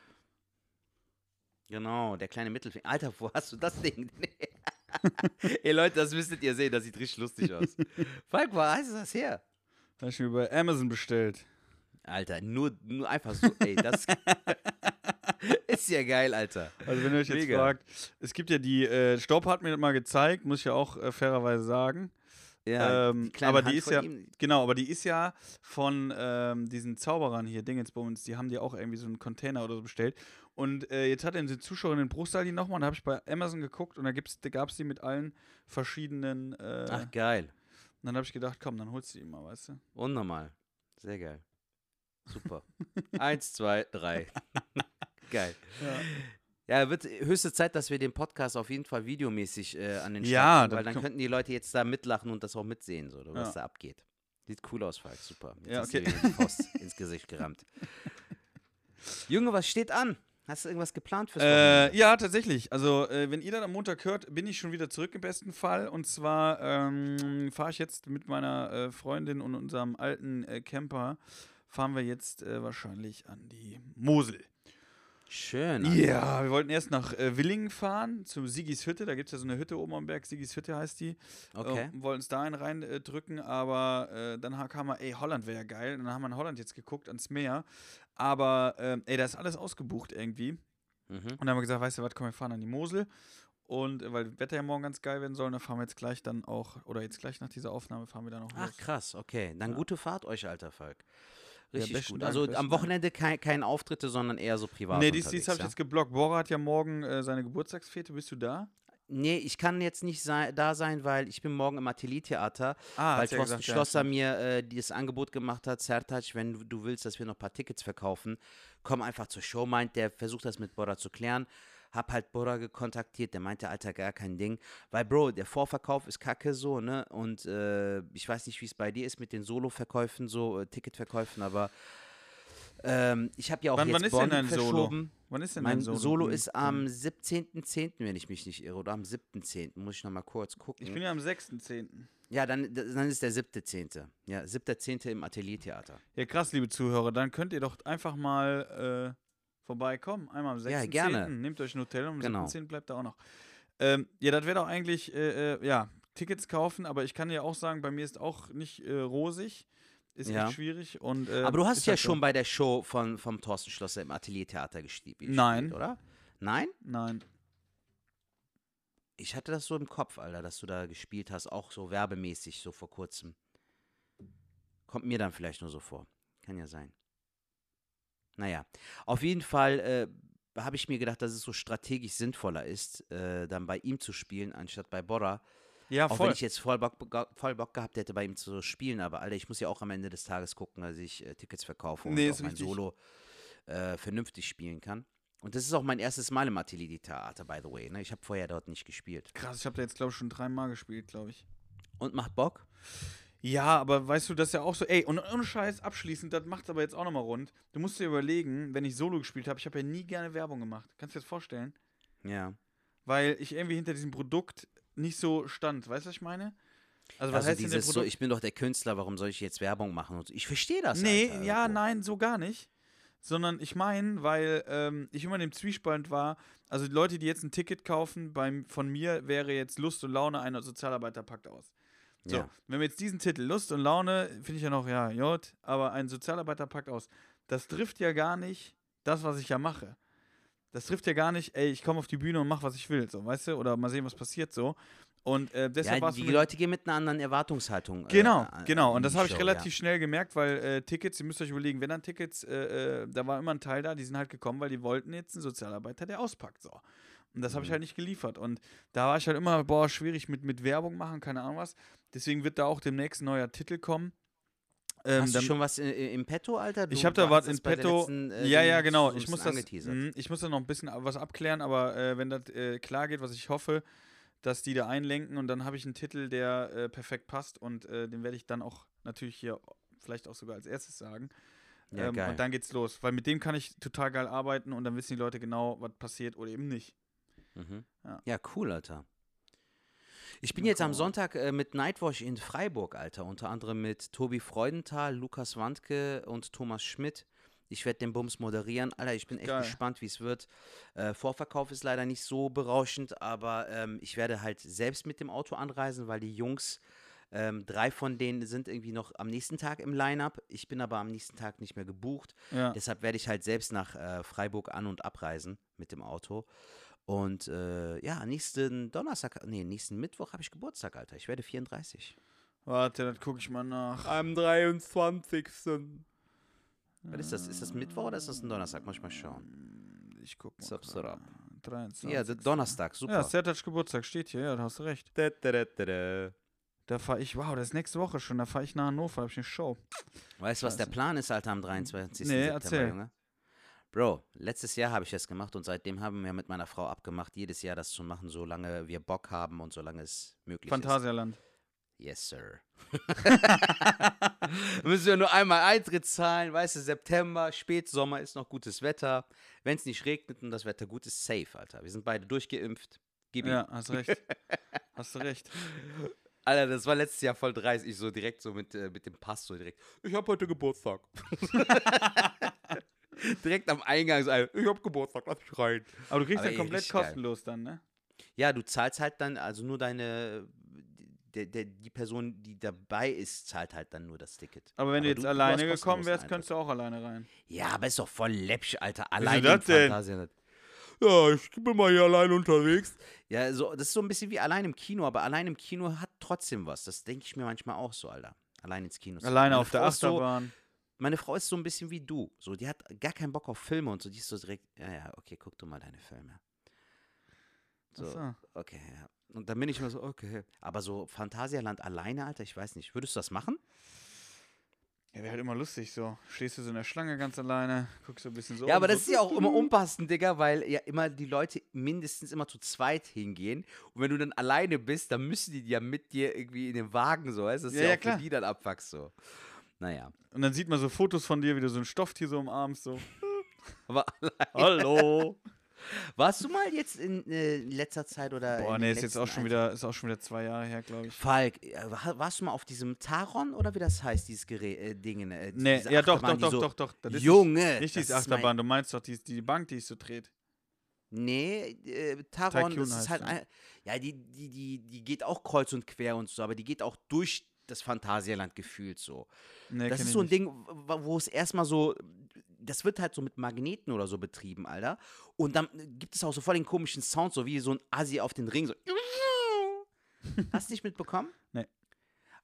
Genau, der kleine Mittelfinger. Alter, wo hast du das Ding? Ey Leute, das müsstet ihr sehen, das sieht richtig lustig aus. Falk, wo du das her? Habe ich mir bei Amazon bestellt. Alter, nur, nur einfach so, ey, das ist ja geil, Alter. Also wenn ihr euch jetzt Mega. fragt, es gibt ja die, äh, Staub hat mir das mal gezeigt, muss ich ja auch äh, fairerweise sagen. Ja, ähm, kleine aber Hand die ist ja, ihm, genau, aber die ist ja von ähm, diesen Zauberern hier, Dingensbums, die haben die auch irgendwie so einen Container oder so bestellt. Und äh, jetzt hat eine Zuschauerin in Bruchsal die nochmal, und da habe ich bei Amazon geguckt und da, gibt's- da gab es die mit allen verschiedenen. Äh, Ach, geil. und dann habe ich gedacht, komm, dann holst du die mal, weißt du? Unnormal. Sehr geil. Super. Eins, zwei, drei. geil. Ja, wird höchste Zeit, dass wir den Podcast auf jeden Fall videomäßig äh, an den Start Ja, bringen, dann weil dann könnten die Leute jetzt da mitlachen und das auch mitsehen, so, was Ja. da abgeht. Sieht cool aus, Falk, super. Jetzt Ja, hast du okay. die Faust ins Gesicht gerammt. Junge, was steht an? Hast du irgendwas geplant fürs Äh, ja, tatsächlich. Also, äh, wenn ihr dann am Montag hört, bin ich schon wieder zurück im besten Fall. Und zwar ähm, fahre ich jetzt mit meiner äh, Freundin und unserem alten äh, Camper, fahren wir jetzt äh, wahrscheinlich an die Mosel. Schön. Ja, Alter. wir wollten erst nach äh, Willingen fahren, zu Sigis Hütte. Da gibt es ja so eine Hütte oben am Berg, Sigis Hütte heißt die. Okay. Äh, wollten uns da einen rein äh, drücken, aber dann kam mal, ey, Holland wäre ja geil. Und dann haben wir in Holland jetzt geguckt, ans Meer. Aber, ähm, ey, da ist alles ausgebucht irgendwie. Mhm. Und dann haben wir gesagt, weißt du was, komm, wir fahren an die Mosel. Und äh, weil das Wetter ja morgen ganz geil werden soll, dann fahren wir jetzt gleich dann auch, oder jetzt gleich nach dieser Aufnahme fahren wir dann auch Ach, los. krass, okay. Dann Ja. gute Fahrt euch, alter Falk. Ja, Richtig besten gut. Dank, also besten am. Wochenende kein, keine Auftritte, sondern eher so privat. nee, dies, dies habe ich ja? jetzt geblockt. Bora hat ja morgen äh, seine Geburtstagsfete. Bist du da? Nee, ich kann jetzt nicht sei, da sein, weil ich bin morgen im Ateliertheater, Ah, weil ja Thorsten gesagt, ja, Schlosser stimmt. mir äh, dieses Angebot gemacht hat, Sertac, wenn du- du willst, dass wir noch ein paar Tickets verkaufen, komm einfach zur Show, meint der, versucht das mit Bora zu klären. Hab halt Bora gekontaktiert, der meinte, Alter, gar kein Ding. Weil, Bro, der Vorverkauf ist kacke so, ne? Und äh, ich weiß nicht, wie es bei dir ist mit den Solo-Verkäufen, so äh, Ticketverkäufen, aber ähm, ich habe ja auch Wann- jetzt wann ist denn dein Solo? verschoben. Wann ist denn Mein Solo, Solo? Hm, ist am 17.10., wenn ich mich nicht irre, oder am 7.10., muss ich nochmal kurz gucken. Ich bin ja am 6.10. ja, dann, dann ist der 7.10. Ja, 7.10. im Ateliertheater. Ja, krass, liebe Zuhörer. Dann könnt ihr doch einfach mal äh, vorbeikommen. Einmal am 6.10. Ja, gerne. Nehmt euch ein Hotel und am Genau. 7.10. bleibt da auch noch. Ähm, ja, das wäre doch eigentlich, äh, äh, ja, Tickets kaufen, aber ich kann ja auch sagen, bei mir ist auch nicht äh, rosig. Ist Ja. echt schwierig. Und, äh, Aber du hast ja halt schon bei der Show von, vom Thorsten Schlosser im Ateliertheater gespielt, Nein. oder? Nein? Nein. Ich hatte das so im Kopf, Alter, dass du da gespielt hast, auch so werbemäßig, so vor kurzem. Kommt mir dann vielleicht nur so vor. Kann ja sein. Naja, auf jeden Fall äh, habe ich mir gedacht, dass es so strategisch sinnvoller ist, äh, dann bei ihm zu spielen, anstatt bei Borra. Ja, Auch voll. wenn ich jetzt voll Bock, voll Bock gehabt hätte, bei ihm zu spielen, aber Alter, ich muss ja auch am Ende des Tages gucken, dass ich äh, Tickets verkaufe und Nee, auch mein richtig. Solo äh, vernünftig spielen kann. Und das ist auch mein erstes Mal im Atelier-Theater, by the way. Ne? Ich habe vorher dort nicht gespielt. Krass, ich habe da jetzt, glaube ich, schon dreimal gespielt, glaube ich. Und macht Bock? Ja, aber weißt du, das ist ja auch so, ey, und ohne Scheiß, abschließend, das macht aber jetzt auch nochmal rund. Du musst dir überlegen, wenn ich Solo gespielt habe, ich habe ja nie gerne Werbung gemacht. Kannst du dir das vorstellen? Ja. Weil ich irgendwie hinter diesem Produkt nicht so stand. Weißt du, was ich meine? Also, was Also heißt dieses so, ich bin doch der Künstler, warum soll ich jetzt Werbung machen? Und. Ich verstehe das. nee, Alter, ja, irgendwo. nein, so gar nicht. Sondern ich meine, weil ähm, ich immer in dem Zwiespalt war, also die Leute, die jetzt ein Ticket kaufen, beim, von mir wäre jetzt Lust und Laune, ein Sozialarbeiter packt aus. So, Ja. wenn wir jetzt diesen Titel, Lust und Laune, finde ich ja noch, ja, Jod, aber ein Sozialarbeiter packt aus. Das trifft ja gar nicht das, was ich ja mache. Das trifft ja gar nicht, ey, ich komme auf die Bühne und mache, was ich will, so, weißt du? Oder mal sehen, was passiert so. Und äh, deshalb war Ja, die Leute gehen mit einer anderen Erwartungshaltung. Genau, äh, genau. in Und das habe ich relativ schnell gemerkt, weil äh, Tickets, ihr müsst euch überlegen, wenn dann Tickets, äh, äh, da war immer ein Teil da, die sind halt gekommen, weil die wollten jetzt einen Sozialarbeiter, der auspackt. So. Und das habe ich Mhm. halt nicht geliefert. Und da war ich halt immer, boah, schwierig mit, mit Werbung machen, keine Ahnung was. Deswegen wird da auch demnächst ein neuer Titel kommen. Ähm, Hast du schon was im Petto, Alter? Du- ich habe da was in der petto. letzten, äh, ja, ja, genau. Ich muss das, angeteasert. mh, ich muss da noch ein bisschen was abklären, aber äh, wenn das äh, klar geht, was ich hoffe, dass die da einlenken und dann habe ich einen Titel, der äh, perfekt passt und äh, den werde ich dann auch natürlich hier vielleicht auch sogar als erstes sagen. Ja, ähm, und dann geht's los, weil mit dem kann ich total geil arbeiten und dann wissen die Leute genau, was passiert oder eben nicht. Mhm. Ja. Ja. cool, Alter. Ich bin Na, jetzt am. Sonntag äh, mit Nightwash in Freiburg, Alter. Unter anderem mit Tobi Freudenthal, Lukas Wandke und Thomas Schmidt. Ich werde den Bums moderieren. Alter, ich bin echt Geil. gespannt, wie es wird. Äh, Vorverkauf ist leider nicht so berauschend, aber ähm, ich werde halt selbst mit dem Auto anreisen, weil die Jungs, ähm, drei von denen sind irgendwie noch am nächsten Tag im Line-Up. Ich bin aber am nächsten Tag nicht mehr gebucht. Ja. Deshalb werde ich halt selbst nach äh, Freiburg an- und abreisen mit dem Auto. Und äh, ja, nächsten Donnerstag, nee, nächsten Mittwoch habe ich Geburtstag, Alter. Ich werde 34. Warte, das gucke ich mal nach. Am 23. Was ist das? Ist das Mittwoch oder ist das ein Donnerstag? Muss ich mal schauen. Ich guck mal. Subs gerade. up. 23. Ja, Donnerstag, super. Ja, Sertac Geburtstag steht hier, ja, da hast du recht. Da, da, da, da, da. Da fahre ich, wow, das ist nächste Woche schon, da fahre ich nach Hannover, da habe ich eine Show. Weißt du, was der Plan ist, Alter, am 23. Nee, September, erzähl. Junge? Bro, letztes Jahr habe ich das gemacht und seitdem haben wir mit meiner Frau abgemacht, jedes Jahr das zu machen, solange wir Bock haben und solange es möglich Phantasialand. ist. Yes, sir. Müssen wir nur einmal Eintritt zahlen, weißt du, September, Spätsommer ist noch gutes Wetter. Wenn es nicht regnet und das Wetter gut ist, safe, Alter. Wir sind beide durchgeimpft. Gib ihm. Ja, hast recht. hast du recht. Alter, das war letztes Jahr voll dreist. Ich so direkt so mit, äh, mit dem Pass so direkt. Ich hab heute Geburtstag. direkt am Eingang so, ein, ich hab Geburtstag, lass mich rein. Aber du kriegst Aber ja ey, komplett richtig geil. kostenlos dann, ne? Ja, du zahlst halt dann, also nur deine, der, der, die Person, die dabei ist, zahlt halt dann nur das Ticket. Aber wenn du jetzt alleine hast gekommen wärst, Eintritt. könntest du auch alleine rein. Ja, aber ist doch voll läppsch, Alter. Allein das denn? Phantasialand. Ja, ich bin mal hier allein unterwegs. Ja, so, das ist so ein bisschen wie allein im Kino, aber allein im Kino hat trotzdem was. Das denke ich mir manchmal auch so, Alter. Allein ins Kino. zu gehen. Alleine Meine auf der Frau ist so, Achterbahn. Meine Frau ist so ein bisschen wie du. So, die hat gar keinen Bock auf Filme und so. Die ist so direkt, ja, ja, okay, guck du mal deine Filme. So, so. okay, ja. Und dann bin ich immer so, okay. Aber so Phantasialand alleine, Alter, ich weiß nicht. Würdest du das machen? Ja, wäre halt immer lustig so. Stehst du so in der Schlange ganz alleine, guckst so ein bisschen so. Ja, aber das so. ist ja auch immer unpassend, Digga, weil ja immer die Leute mindestens immer zu zweit hingehen. Und wenn du dann alleine bist, dann müssen die ja mit dir irgendwie in den Wagen so. Weißt? du? Das ist Ja, ja, ja, auch klar. für die dann abfuckst so. Naja. Und dann sieht man so Fotos von dir, wie du so ein Stofftier so umarmst, so. Aber Hallo. warst du mal jetzt in äh, letzter Zeit oder. Boah, nee, ist jetzt auch schon wieder, ist auch schon wieder zwei Jahre her, glaube ich. Falk, äh, wa- warst du mal auf diesem Taron oder wie das heißt, dieses Gerät, äh, Ding? Äh, Nee, ja doch, doch, doch, doch, doch. Das Junge! Nicht, diese Achterbahn, du meinst doch die, die Bank, die ich so dreht. Nee, äh, Taron, das ist halt die. ein, ja, die, die, die, die geht auch kreuz und quer und so, aber die geht auch durch das Phantasialand gefühlt so. Nee, das ist so ein. Ding, wo es erstmal so, das wird halt so mit Magneten oder so betrieben, Alter. Und dann gibt es auch so voll den komischen Sound, so wie so ein Asi auf den Ring, so. Hast du nicht mitbekommen? Nee.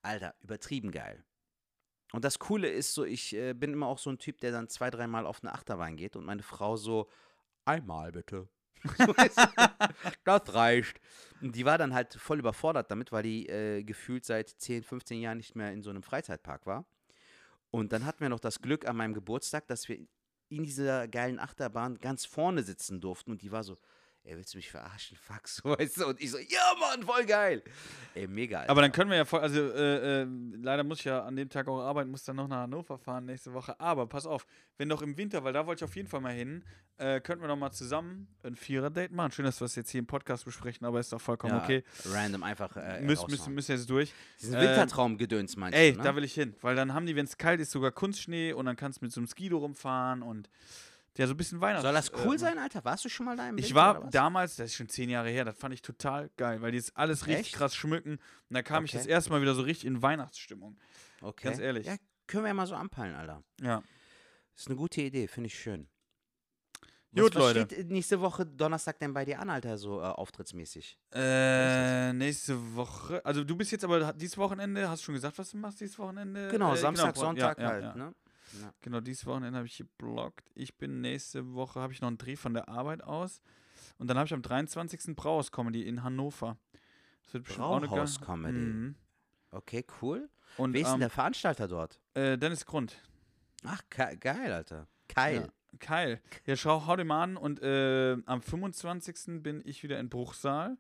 Alter, übertrieben geil. Und das Coole ist so, ich äh, bin immer auch so ein Typ, der dann zwei, dreimal auf eine Achterbahn geht und meine Frau so, einmal bitte. Das reicht. Und die war dann halt voll überfordert damit, weil die äh, gefühlt seit 10, 15 Jahren nicht mehr in so einem Freizeitpark war. Und dann hatten wir noch das Glück an meinem Geburtstag, dass wir in dieser geilen Achterbahn ganz vorne sitzen durften. Und die war so, ey, willst du mich verarschen? Fuck, so, weißt du? Und ich so, ja, Mann, voll geil. Ey, mega. Aber dann können wir ja voll, also äh, äh, leider muss ich ja an dem Tag auch arbeiten, muss dann noch nach Hannover fahren nächste Woche. Aber pass auf, wenn doch im Winter, weil da wollte ich auf jeden Fall mal hin, äh, könnten wir noch mal zusammen ein Vierer-Date machen. Schön, dass wir es jetzt hier im Podcast besprechen, aber ist doch vollkommen ja, okay. Random einfach. Äh, Müssen müssen müssen jetzt durch. Diesen äh, Wintertraumgedöns meinst Ey, du, ne? da will ich hin, weil dann haben die, wenn es kalt ist, sogar Kunstschnee und dann kannst du mit so einem Skido rumfahren und ja, so ein bisschen Weihnachts. Soll das cool äh, sein, Alter? Warst du schon mal da im Ich Winter, war was? damals, das ist schon zehn Jahre her, das fand ich total geil, weil die es alles richtig Echt? krass schmücken. Und da kam ich Okay. das erste Mal wieder so richtig in Weihnachtsstimmung. Okay. ganz ehrlich. Ja, können wir ja mal so anpeilen, Alter. Ja. Ist eine gute Idee, finde ich schön. Gut, was, was Leute. steht nächste Woche Donnerstag denn bei dir an, Alter, so äh, auftrittsmäßig? Äh, nächste Woche. Also du bist jetzt aber dieses Wochenende, hast du schon gesagt, was du machst dieses Wochenende? Genau, Äh, Samstag, Bro- Sonntag ja, ja, halt, ja. ne? Ja. Genau, dieses Wochenende habe ich geblockt. Ich bin nächste Woche, habe ich noch einen Dreh von der Arbeit aus. Und dann habe ich am 23. Brauhaus Comedy in Hannover. Das wird bestimmt Brauhaus Comedy. Mhm. Okay, cool. Und Wer ist denn ähm, der Veranstalter dort? äh, Dennis Grund. Ach, ge geil, Alter. Geil. Ja, geil. Ja, schau, hau dir mal an. Und äh, am 25. bin ich wieder in Bruchsal.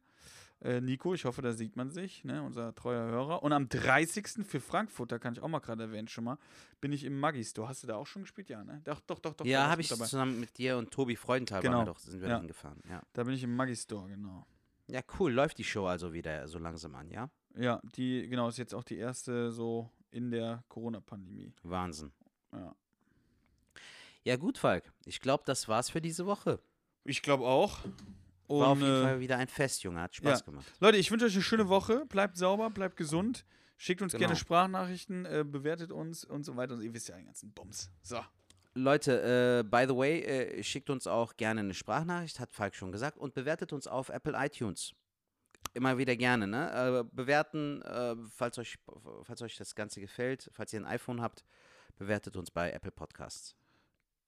Äh, Nico, ich hoffe, da sieht man sich, ne, unser treuer Hörer. Und am 30. für Frankfurt, da kann ich auch mal gerade erwähnen schon mal, bin ich im Maggi-Store. Hast du da auch schon gespielt? Ja, ne? Doch, doch, doch. doch ja, habe ich dabei. zusammen mit dir und Tobi Freudenthal Genau. doch, sind wir Ja. da hingefahren. Ja. Da bin ich im Maggi-Store, genau. ja, cool. Läuft die Show also wieder so langsam an, ja? Ja, die, genau, ist jetzt auch die erste so in der Corona-Pandemie. Wahnsinn. Ja. Ja, gut, Falk. Ich glaube, das war's für diese Woche. Ich glaube auch. Und, War auf jeden äh, Fall wieder ein Fest, Junge. Hat Spaß ja. gemacht. Leute, ich wünsche euch eine schöne Woche. Bleibt sauber, bleibt gesund. Schickt uns Genau. gerne Sprachnachrichten, äh, bewertet uns und so weiter. Und ihr wisst ja den ganzen Bums. So. Leute, äh, by the way, äh, schickt uns auch gerne eine Sprachnachricht, hat Falk schon gesagt, und bewertet uns auf Apple iTunes. Immer wieder gerne, ne? Äh, bewerten, äh, falls, euch, falls euch das Ganze gefällt, falls ihr ein iPhone habt, bewertet uns bei Apple Podcasts.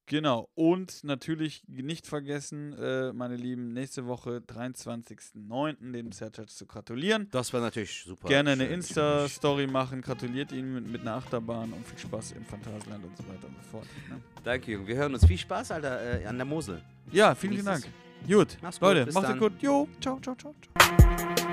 Genau. Und natürlich nicht vergessen, äh, meine Lieben, nächste Woche, 23.09., dem Sertac zu gratulieren. Das war natürlich super. Gerne eine. Insta-Story machen, gratuliert ihn mit, mit einer Achterbahn und viel Spaß im Phantasialand und so weiter und so fort. Ne? Danke, Junge. Wir hören uns. Viel Spaß, Alter, äh, an der Mosel. Ja, vielen, vielen Dank. Gut, Mach's gut, Leute, macht's gut. Jo, ciao, ciao, ciao. ciao.